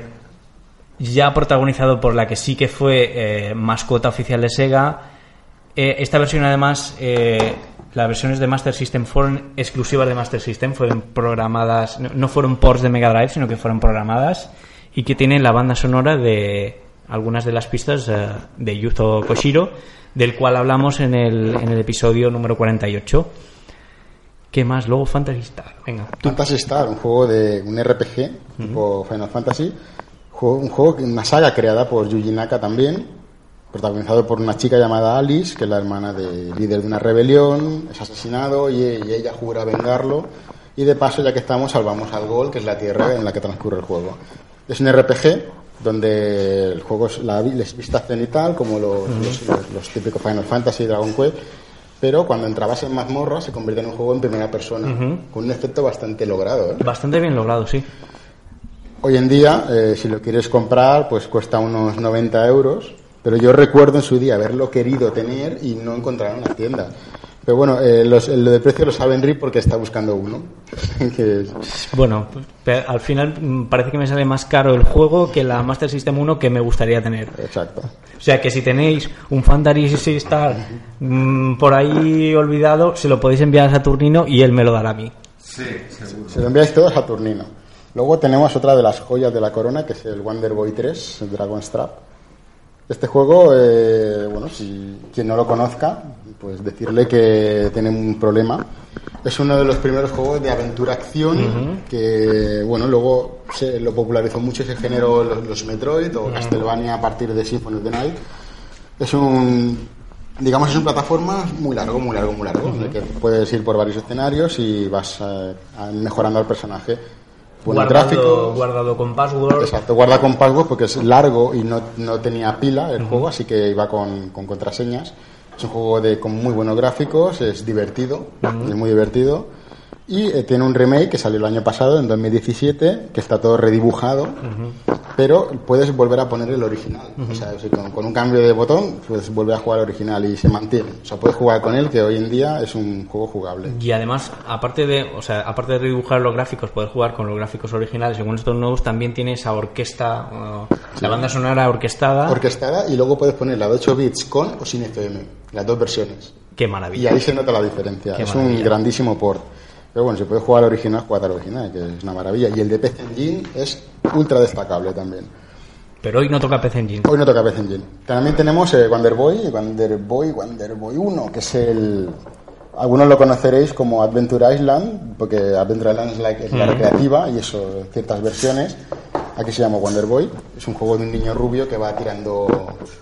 C: ya protagonizado por la que sí que fue eh, mascota oficial de Sega. Esta versión además, las versiones de Master System fueron exclusivas de Master System, fueron programadas, no, fueron ports de Mega Drive, sino que fueron programadas y que tienen la banda sonora de algunas de las pistas eh, de Yuzo Koshiro, del cual hablamos en el, en el episodio número 48. ¿Qué más? Luego Fantasy Star. Venga, tú.
A: Fantasy Star, un juego de un RPG, tipo Final Fantasy, un juego, una saga creada por Yuji Naka también, protagonizado por una chica llamada Alice, que es la hermana del líder de una rebelión, es asesinado y, y ella jura vengarlo. Y de paso, ya que estamos, salvamos al Gol, que es la tierra en la que transcurre el juego. Es un RPG donde el juego es la es vista cenital, como los, los- los- los típicos Final Fantasy y Dragon Quest, pero cuando entrabas en mazmorra se convierte en un juego en primera persona, con un efecto bastante logrado. ¿eh?
C: Bastante bien logrado, sí.
A: Hoy en día, eh, si lo quieres comprar, pues cuesta unos 90 euros, pero yo recuerdo en su día haberlo querido tener y no encontrar en la tienda. Pero bueno, eh, los- lo de precio lo sabe Enric porque está buscando uno. que es-
C: Bueno, al final mm, parece que me sale más caro el juego que la Master System 1 que me gustaría tener.
A: exacto.
C: O sea que si tenéis un Fantasy Star mm, por ahí olvidado, se lo podéis enviar a Saturnino y él me lo dará a mí.
D: Sí, seguro.
A: Se lo enviáis todo a Saturnino. Luego tenemos otra de las joyas de la corona, que es el Wonder Boy 3, el Dragon Strap. Este juego, eh, bueno, si quien no lo conozca, pues decirle que tiene un problema. Es uno de los primeros juegos de aventura-acción que, bueno, luego se lo popularizó mucho ese género los, los Metroid o Castlevania a partir de Symphony of the Night. Es un, digamos, es un plataforma muy largo, muy largo, muy largo, en el que puedes ir por varios escenarios y vas eh, mejorando al personaje. Gráficos.
C: guardado con password.
A: Exacto, guarda con password porque es largo y no, no tenía pila el juego, así que iba con, con contraseñas. Es un juego de, con muy buenos gráficos, es divertido, es muy divertido. Y eh, tiene un remake que salió el año pasado, en 2017, que está todo redibujado, pero puedes volver a poner el original. O sea, si con, con un cambio de botón, puedes volver a jugar el original y se mantiene. O sea, puedes jugar con él, que hoy en día es un juego jugable.
C: Y además, aparte de, o sea, aparte de redibujar los gráficos, poder jugar con los gráficos originales, según estos nuevos, también tiene esa orquesta, uh, la banda sonora orquestada.
A: Orquestada y luego puedes poner la de 8 bits con o sin FM, las dos versiones.
C: Qué
A: Y
C: maravilla.
A: ahí se nota la diferencia.
C: Qué
A: es
C: maravilla.
A: un grandísimo port. Pero bueno, si puedes jugar al original, juega al original, que es una maravilla. Y el de PC Engine es ultra destacable también.
C: Pero hoy no toca PC Engine.
A: Hoy no toca PC Engine. También tenemos eh, Wonder Boy, Wonder Boy, Wonder Boy 1, que es el... Algunos lo conoceréis como Adventure Island, porque Adventure Island es la, es la recreativa y eso, ciertas versiones. Aquí se llama Wonder Boy. Es un juego de un niño rubio que va tirando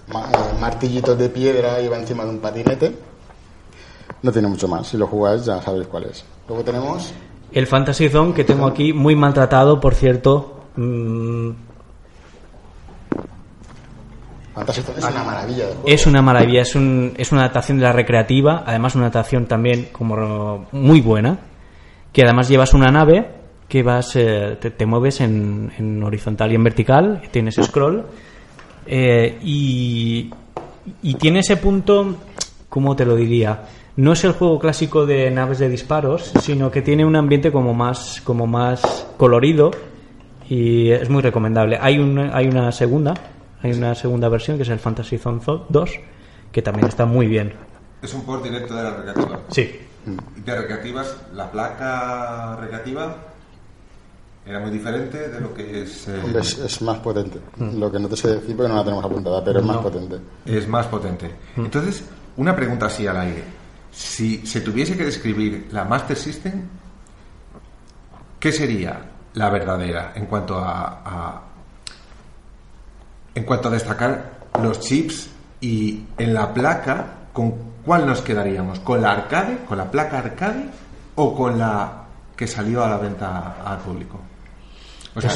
A: eh, martillitos de piedra y va encima de un patinete. No tiene mucho más. Si lo jugáis ya sabéis cuál es. Luego tenemos
C: El Fantasy Zone que tengo aquí, muy maltratado, por cierto. Mm,
A: Fantasy Zone. Es una maravilla
C: es una maravilla, es, un, es una adaptación de la recreativa, además una adaptación también como muy buena, que además llevas una nave que vas, eh, te, te mueves en, en horizontal y en vertical, tienes scroll, eh, y, y tiene ese punto, ¿cómo te lo diría? No es el juego clásico de naves de disparos, sino que tiene un ambiente como más, como más colorido y es muy recomendable. Hay, un, hay una segunda, hay una segunda versión que es el Fantasy Zone 2, que también está muy bien.
D: Es un port directo de la recreativa.
C: Sí.
D: De recreativas, la placa recreativa era muy diferente de lo que es... eh,
A: es, es más potente. Lo que no te sé decir porque no la tenemos apuntada, pero es más potente.
D: es más potente. Entonces, una pregunta así al aire. Si se tuviese que describir la Master System, ¿qué sería la verdadera en cuanto a, a- en cuanto a destacar los chips y en la placa con cuál nos quedaríamos? ¿Con la arcade, con la placa arcade o con la que salió a la venta al público? O sea,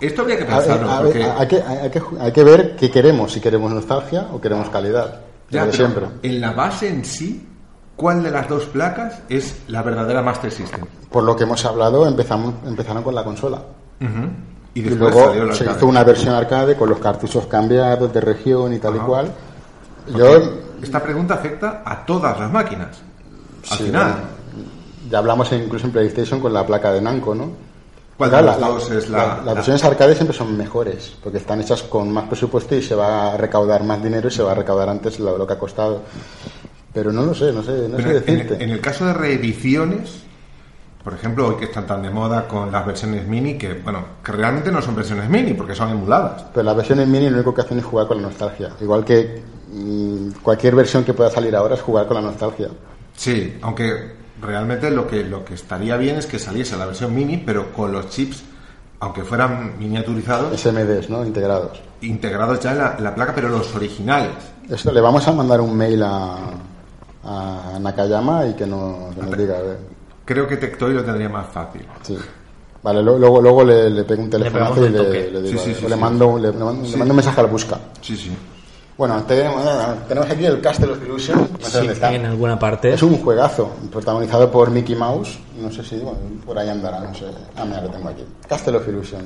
D: esto habría que
A: a
D: pensarlo
A: a ver,
D: porque
A: hay, que, hay, que, hay que ver qué queremos, si queremos nostalgia o queremos calidad.
D: Ya, pero
A: siempre.
D: En la base en sí, ¿cuál de las dos placas es la verdadera Master System?
A: Por lo que hemos hablado, empezamos, empezaron con la consola.
D: Y
A: Y
D: después
A: luego se hizo una versión arcade con los cartuchos cambiados de región y tal
D: Ajá.
A: y cual. Yo,
D: Esta pregunta afecta a todas las máquinas. Al
A: sí,
D: final,
A: ya hablamos incluso en PlayStation con la placa de Namco, ¿no?
D: ¿Cuál de las dos es la,
A: Las
D: la-
A: versiones arcade siempre son mejores, porque están hechas con más presupuesto y se va a recaudar más dinero y se va a recaudar antes lo, lo que ha costado. Pero no lo sé, no sé, no
D: Pero
A: sé
D: en,
A: decirte.
D: en el caso de reediciones, por ejemplo, hoy que están tan de moda con las versiones mini, que bueno, que realmente no son versiones mini porque son emuladas.
A: Pero las versiones mini lo único que hacen es jugar con la nostalgia. Igual que mm, cualquier versión que pueda salir ahora es jugar con la nostalgia.
D: Sí, aunque realmente lo que, lo que estaría bien es que saliese la versión mini, pero con los chips, aunque fueran miniaturizados,
A: SMDs, ¿no? Integrados.
D: integrados ya en la, en la placa, pero los originales.
A: Esto le vamos a mandar un mail a, a Nakayama y que, no, que nos diga. a ver.
D: Creo que Tectoy lo tendría más fácil.
A: Sí. Vale, luego, luego le, le pego un telefonazo y le, le digo,
D: Sí,
A: le mando, le mando un mensaje al busca.
D: Sí, sí.
A: Bueno, tenemos, tenemos aquí el Castle of Illusion. No sé
C: Sí,
A: dónde está.
C: en alguna parte.
A: Es un juegazo, protagonizado por Mickey Mouse. No sé si, bueno, por ahí andará, no sé. Ah, mira, lo tengo aquí. Castle of Illusion.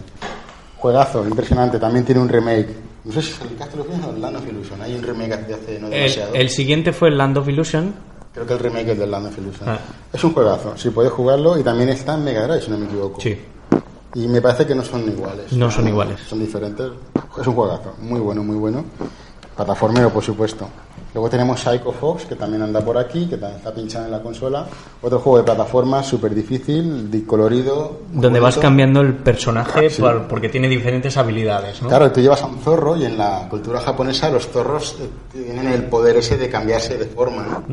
A: Juegazo, impresionante. También tiene un remake. No sé si es el Castle of Illusion o el Land of Illusion. Hay un remake de hace no
C: El,
A: demasiado.
C: el siguiente fue el Land of Illusion.
A: Creo que el remake es del Land of Illusion.
C: Ah.
A: Es un juegazo, si puedes jugarlo. Y también está en Mega Drive, si no me equivoco.
C: Sí.
A: Y me parece que no son iguales.
C: No son iguales.
A: Son diferentes. Es un juegazo, muy bueno, muy bueno. Plataformero, por supuesto. Luego tenemos Psycho Fox, que también anda por aquí, que también está pinchado en la consola. Otro juego de plataforma súper difícil, di- colorido. muy
C: Donde vas
A: bonito.
C: cambiando el personaje por- porque tiene diferentes habilidades, ¿no?
A: Claro, tú llevas a un zorro y en la cultura japonesa los zorros eh, tienen el poder ese de cambiarse de forma, ¿no?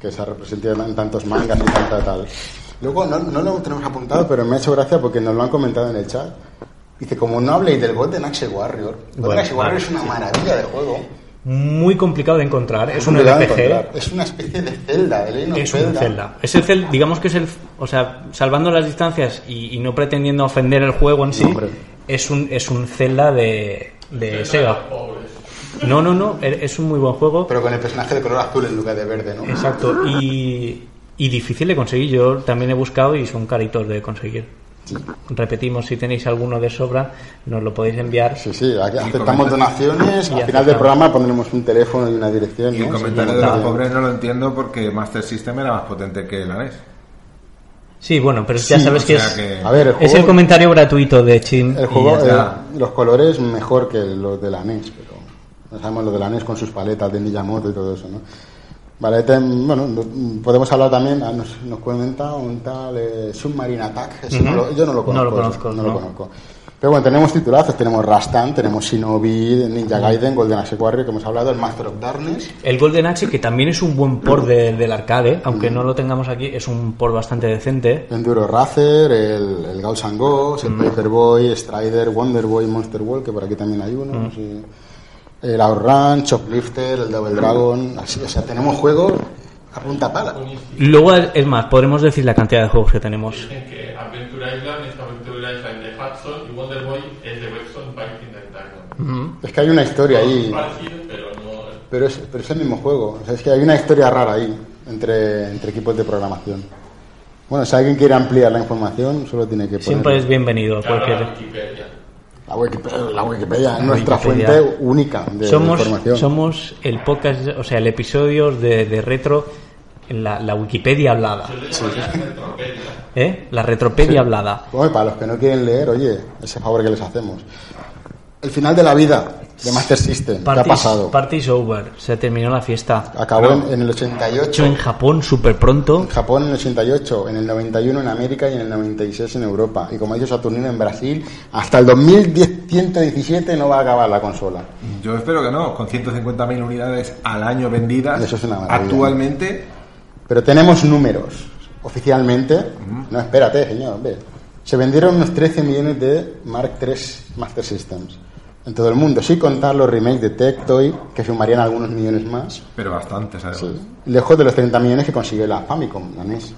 A: que se ha representado en tantos mangas y tanta tal. Luego, no, no lo tenemos apuntado, pero me ha hecho gracia porque nos lo han comentado en el chat. Dice, como no habléis del Golden Axe Warrior, Golden
C: Bueno,
A: Axe Warrior es una
C: sí.
A: maravilla de juego.
C: Muy complicado de encontrar. Es un
A: Complicado de
C: RPG.
A: encontrar. Es una especie de of
C: Es un Zelda. Es el digamos que es el, o sea, salvando las distancias y, y no pretendiendo ofender el juego en sí,
A: No,
C: es un es un Zelda de, de Sega. No, no, no, e- es un muy buen juego.
A: Pero con el personaje de color azul en lugar de verde, ¿no?
C: Exacto. Y, y difícil de conseguir. Yo también he buscado y son caritos de conseguir. Repetimos, si tenéis alguno de sobra, nos lo podéis enviar.
A: Sí, sí, aceptamos donaciones.
C: Y
A: Al final del programa pondremos un teléfono y una dirección.
D: Y
A: ¿no?
D: el comentario de los pobres no lo entiendo porque Master System era más potente que la NES.
C: Sí, bueno, pero ya
A: Sí,
C: sabes que, es,
D: que-
A: A ver, el
C: es el
A: juego,
C: comentario gratuito de Chin.
A: el juego, eh, los colores mejor que los de la NES, pero no sabemos lo de la NES con sus paletas de Miyamoto y todo eso, ¿no? Vale, te- bueno, no- podemos hablar también, ah, nos, nos comenta un tal eh, Submarine Attack, ese no lo- yo no lo
C: No
A: conozco.
C: lo conozco,
A: ese, no lo
C: no.
A: conozco. Pero bueno, tenemos titulazos, tenemos Rastan, tenemos Shinobi, Ninja Gaiden, Golden Axe Warrior, que hemos hablado, el Master of Darkness,
C: El Golden Axe, que también es un buen port de- del arcade, aunque no lo tengamos aquí, es un port bastante decente.
A: Enduro Racer, el, el Gauss and Ghost, el Paperboy, Strider, Wonder Boy, Monster World, que por aquí también hay uno. sí. El Outrun, Choplifter, el Double Dragon. Así, o sea, tenemos juegos a punta pala.
C: Luego, es más, podremos decir la cantidad de juegos que tenemos.
B: Dicen que Adventure Island es Adventure Island de Hudson y Wonder Boy es de Webstone Biking the Diamond.
A: Es que hay una historia ahí,
B: Parecido, pero no es
A: pero es, pero es el mismo juego. O sea, es que hay una historia rara ahí entre, entre equipos de programación. Bueno, si alguien quiere ampliar la información, solo tiene que poner
C: Siempre es bienvenido cualquier.
B: Wikipedia.
A: La Wikipedia, la Wikipedia es nuestra
C: Wikipedia.
A: fuente única de,
C: Somos,
A: información.
C: somos el podcast, o sea, el episodio de, de retro, en la, la Wikipedia hablada. ¿Eh? La retropedia hablada.
A: Bueno, para los que no quieren leer, oye, ese favor que les hacemos. El final de la vida de Master System. ¿Qué ha pasado?
C: Party's over. Se terminó la fiesta.
A: Acabó en, en el
C: Hecho
A: 88.
C: en Japón súper pronto.
A: En Japón en el 88, en el 91 en América y en el 96 en Europa. Y como ha dicho Saturnino en Brasil, hasta el 2117 no va a acabar la consola.
D: Yo espero que no, con 150.000 unidades al año vendidas.
A: Eso es una maravilla.
D: Actualmente,
A: Pero tenemos números. Oficialmente, no, espérate, señor, hombre. Se vendieron unos 13 millones de Mark III Master Systems en todo el mundo, sin contar los remakes de Tectoy, que sumarían algunos millones más.
D: pero bastantes además.
A: Sí, lejos de los 30 millones que consiguió la Famicom, la NES.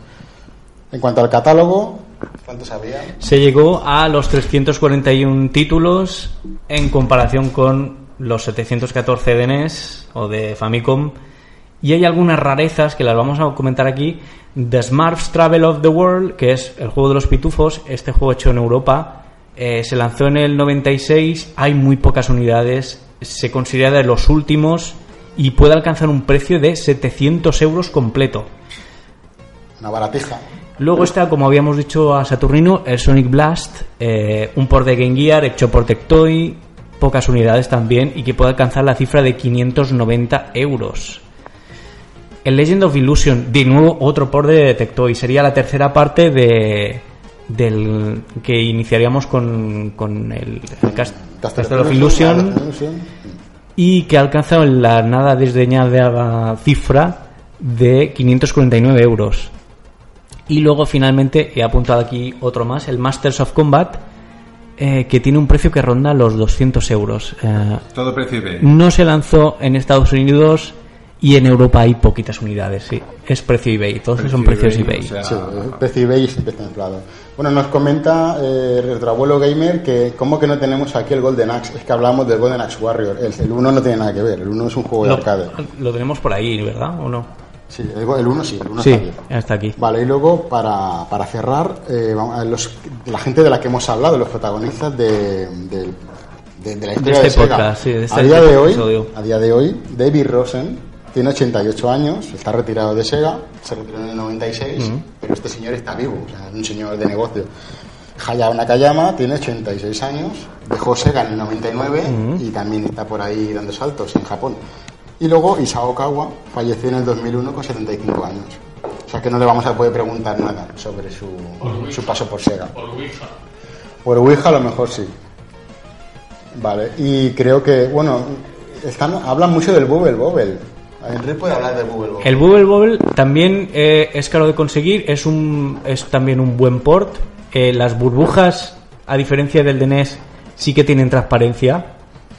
A: En cuanto al catálogo, ¿cuántos había?
C: Se llegó a los 341 títulos en comparación con los 714 de NES o de Famicom. Y hay algunas rarezas que las vamos a comentar aquí. The Smurfs Travel of the World, que es el juego de los pitufos, este juego hecho en Europa, eh, se lanzó en el 96, hay muy pocas unidades, se considera de los últimos y puede alcanzar un precio de 700 euros completo.
A: Una baratija.
C: Luego está, como habíamos dicho a Saturnino, el Sonic Blast, eh, un port de Game Gear hecho por Tectoy, pocas unidades también, y que puede alcanzar la cifra de 590 euros. El Legend of Illusion, de nuevo otro port de Tectoy, sería la tercera parte de del que iniciaríamos con, con el, el Cast- Castle of Illusion
A: Castle of Illusion.
C: y que ha alcanzado la nada desdeñada cifra de 549 euros. Y luego finalmente he apuntado aquí otro más, el Masters of Combat, eh, que tiene un precio que ronda los 200 euros. Eh,
D: Todo precio
C: no se lanzó en Estados Unidos y en Europa hay poquitas unidades, sí. Es precio eBay, todos son precios eBay.
D: o sea,
A: Sí, precio eBay siempre está inflado. Bueno, nos comenta eh, Retroabuelo Gamer que cómo que no tenemos aquí el Golden Axe. Es que hablamos del Golden Axe Warrior. El, el 1 no tiene nada que ver. El 1 es un juego de
C: Lo,
A: arcade.
C: lo tenemos por ahí, ¿verdad? ¿O no?
A: Sí, el, go- el 1 sí, el 1
C: Sí,
A: está
C: hasta aquí.
A: Vale, y luego para, para cerrar, eh, vamos a los, la gente de la que hemos hablado, los protagonistas de, del- de- de la historia de,
C: este
A: Sega.
C: podcast, sí, de este
A: a, día de hoy,
C: episodio.
A: a día de hoy, David Rosen tiene 88 años, está retirado de Sega, se retiró en el 96, pero este señor está vivo, o sea, es un señor de negocio. Hayao Nakayama tiene 86 años, dejó Sega en el 99 y también está por ahí dando saltos en Japón. Y luego Isao Kawa falleció en el 2001 con 75 años. O sea que no le vamos a poder preguntar nada sobre su, su paso por Sega.
B: Por Ouija.
A: Por Ouija a lo mejor sí. Vale, y creo que, bueno, están, hablan mucho del Bubble Bobble. Henry puede hablar del Bubble Bobble.
C: El Bubble Bobble también eh, es caro de conseguir, es, un, es también un buen port. Eh, las burbujas, a diferencia del de NES, sí que tienen transparencia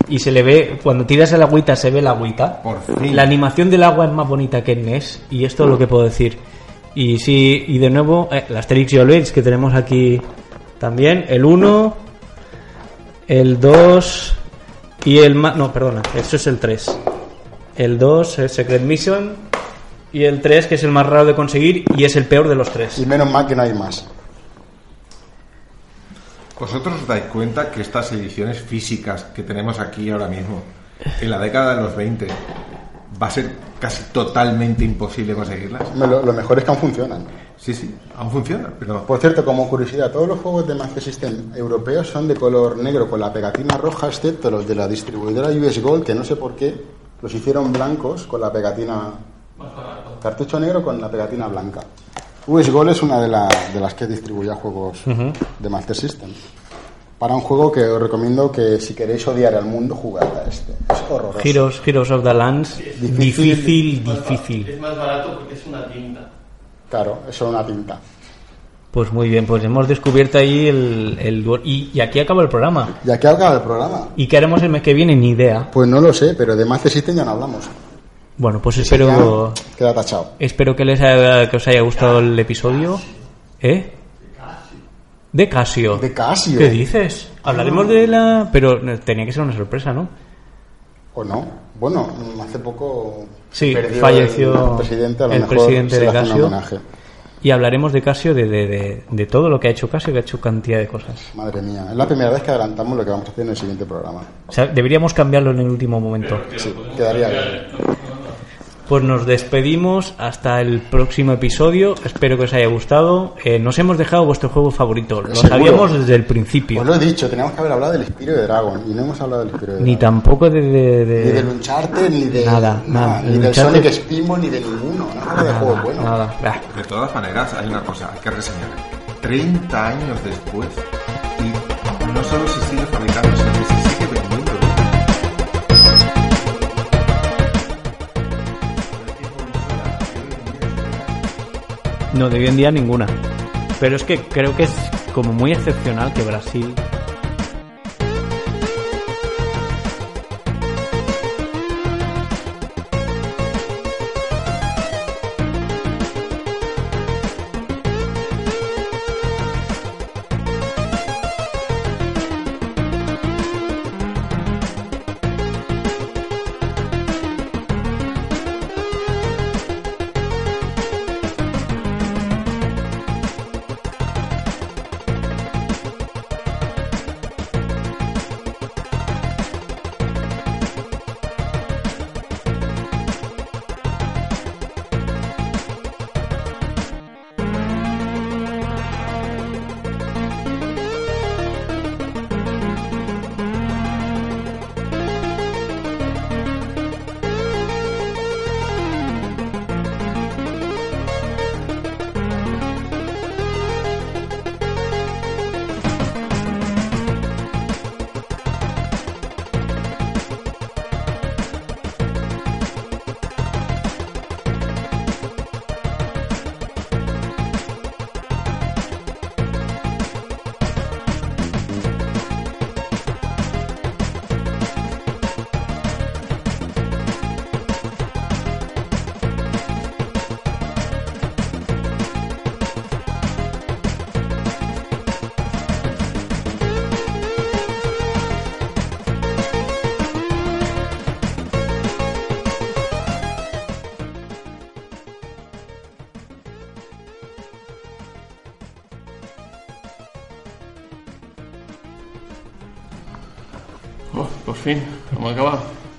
C: y se le ve, cuando tiras el agüita se ve la agüita.
D: Por fin.
C: La animación del agua es más bonita que en NES y esto es lo que puedo decir. Y sí, y de nuevo, eh, el Asterix y que tenemos aquí también, el 1, el 2 y el más... No, perdona, eso es el 3. El 2 es Secret Mission y el 3 que es el más raro de conseguir y es el peor de los tres.
A: Y menos mal que no hay más.
D: ¿Vosotros os dais cuenta que estas ediciones físicas que tenemos aquí ahora mismo, en la década de los 20, va a ser casi totalmente imposible conseguirlas?
A: Lo, lo mejor es que aún funcionan.
D: Sí, sí, aún funciona, pero
A: Por cierto, como curiosidad, todos los juegos de Master System europeos son de color negro con la pegatina roja, excepto los de la distribuidora US Gold, que no sé por qué los hicieron blancos con la pegatina. Cartucho negro con la pegatina blanca. US Gold es una de, la- de las que distribuía juegos de Master System. Para un juego que os recomiendo que si queréis odiar al mundo, jugad a este. Es horroroso.
C: Heroes, Heroes of the Lands,
A: Difícil.
C: difícil, difícil.
B: Es más barato porque es una tinta.
A: Claro, es solo una tinta.
C: Pues muy bien, pues hemos descubierto ahí el... el y, y aquí acaba el programa.
A: ¿Ya que acaba el programa?
C: ¿Y qué haremos el mes que viene? Ni idea.
A: Pues no lo sé, pero de Master System ya no hablamos.
C: Bueno, pues espero...
A: Queda tachado.
C: Espero que les haya, que os haya gustado el episodio. ¿Eh? De Casio.
A: De Casio.
C: ¿Qué dices? Hablaremos de la... Pero tenía que ser una sorpresa, ¿no?
A: ¿O no? Bueno, hace poco
C: Sí, falleció
A: el presidente, a lo
C: el
A: mejor
C: presidente
A: se
C: de
A: un
C: Casio.
A: homenaje.
C: Y hablaremos de Casio, de, de, de, de todo lo que ha hecho Casio, que ha hecho cantidad de cosas.
A: Madre mía, es la primera vez que adelantamos lo que vamos a hacer en el siguiente programa.
C: O sea, deberíamos cambiarlo en el último momento.
A: Sí, quedaría bien.
C: Pues nos despedimos hasta el próximo episodio. Espero que os haya gustado. Eh, nos hemos dejado vuestro juego favorito. Lo
A: Seguro.
C: sabíamos desde el principio.
A: Os lo he dicho, teníamos que haber hablado del Spiro de Dragon y no hemos hablado del Spiro de
C: Ni
A: Dragon.
C: tampoco de... de- de-
A: Ni del Uncharted, ni de.
C: Nada, nada.
A: Ni
C: El
A: del
C: Uncharted-
A: Sonic Spinball, ni de ninguno. No hablo de juegos
C: nada,
A: buenos.
C: nada.
D: De todas maneras, hay una cosa, hay que reseñar. 30 años después, y no solo se sigue fabricando,
C: No, de hoy en día ninguna. Pero es que creo que es como muy excepcional que Brasil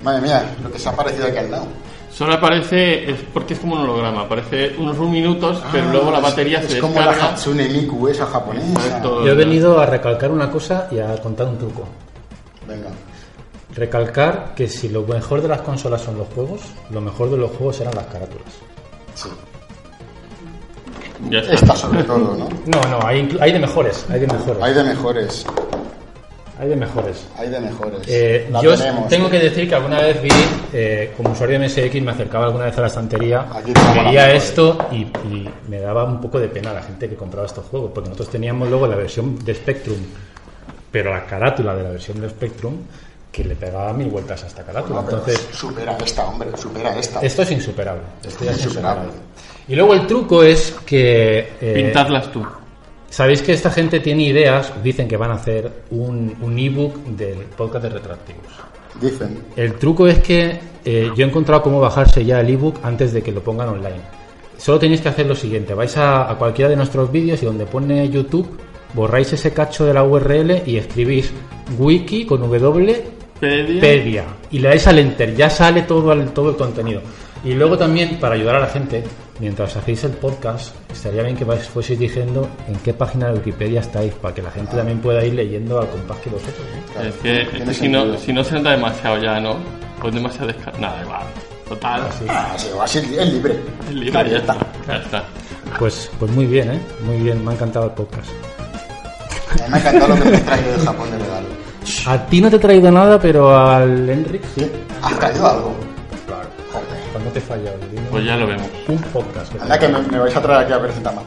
A: Madre mía, lo que se ha parecido aquí al lado.
B: Solo aparece, es porque es como un holograma, aparece unos minutos, pero luego la
A: Ah,
B: batería
A: es,
B: se
A: es como la
B: descarga.
A: Hatsune Miku esa japonesa.
B: Exacto.
E: Yo he venido a recalcar una cosa y a contar un truco.
A: Venga.
E: Recalcar que si lo mejor de las consolas son los juegos, lo mejor de los juegos eran las carátulas.
A: Sí.
B: Ya está.
A: Esta sobre todo, ¿no?
E: No, no, hay de mejores, hay de mejores.
A: Hay de mejores.
E: Hay de mejores.
A: Hay de mejores.
E: Eh, yo
A: tenemos.
E: tengo que decir que alguna vez vi, eh, como usuario de MSX, me acercaba alguna vez a la estantería, veía esto y, y me daba un poco de pena la gente que compraba estos juegos, porque nosotros teníamos luego la versión de Spectrum, pero la carátula de la versión de Spectrum, que le pegaba mil vueltas a esta carátula.
A: Pero
E: Entonces,
A: supera esta, hombre, supera esta.
E: esto es insuperable. Esto es
A: Insuperable.
E: insuperable. Y luego el truco es que... eh,
B: Pintadlas tú.
E: Sabéis que esta gente tiene ideas, dicen que van a hacer un, un ebook del podcast de retroactivos.
A: Dicen.
E: El truco es que eh, yo he encontrado cómo bajarse ya el ebook antes de que lo pongan online. Solo tenéis que hacer lo siguiente, vais a, a cualquiera de nuestros vídeos y donde pone YouTube, borráis ese cacho de la URL y escribís wiki con W
B: Pedia.
E: Pedia y le dais al enter, ya sale todo el, todo el contenido. Y luego también, para ayudar a la gente, mientras hacéis el podcast, estaría bien que vais, fueseis diciendo en qué página de Wikipedia estáis, para que la gente también pueda ir leyendo al compás que vosotros.
A: Claro,
B: Es que, es
A: tiene
B: que si, no, si no se nota demasiado ya, ¿no? Pues demasiado descarga. Nada, igual. Total.
A: Ah, sí, así es libre.
B: Es libre,
A: Claro,
B: ya está. Ya está.
E: Pues, pues muy bien, ¿eh? Muy bien, me ha encantado el podcast.
A: Me ha encantado lo que me he traído de Japón de regalo.
E: A ti no te he traído nada, pero al Enric sí.
A: ¿Has traído algo?
E: Cuando te he fallado,
B: Pues ya lo vemos.
E: un podcast. que
A: Anda que me, me vais a traer aquí a presentar más.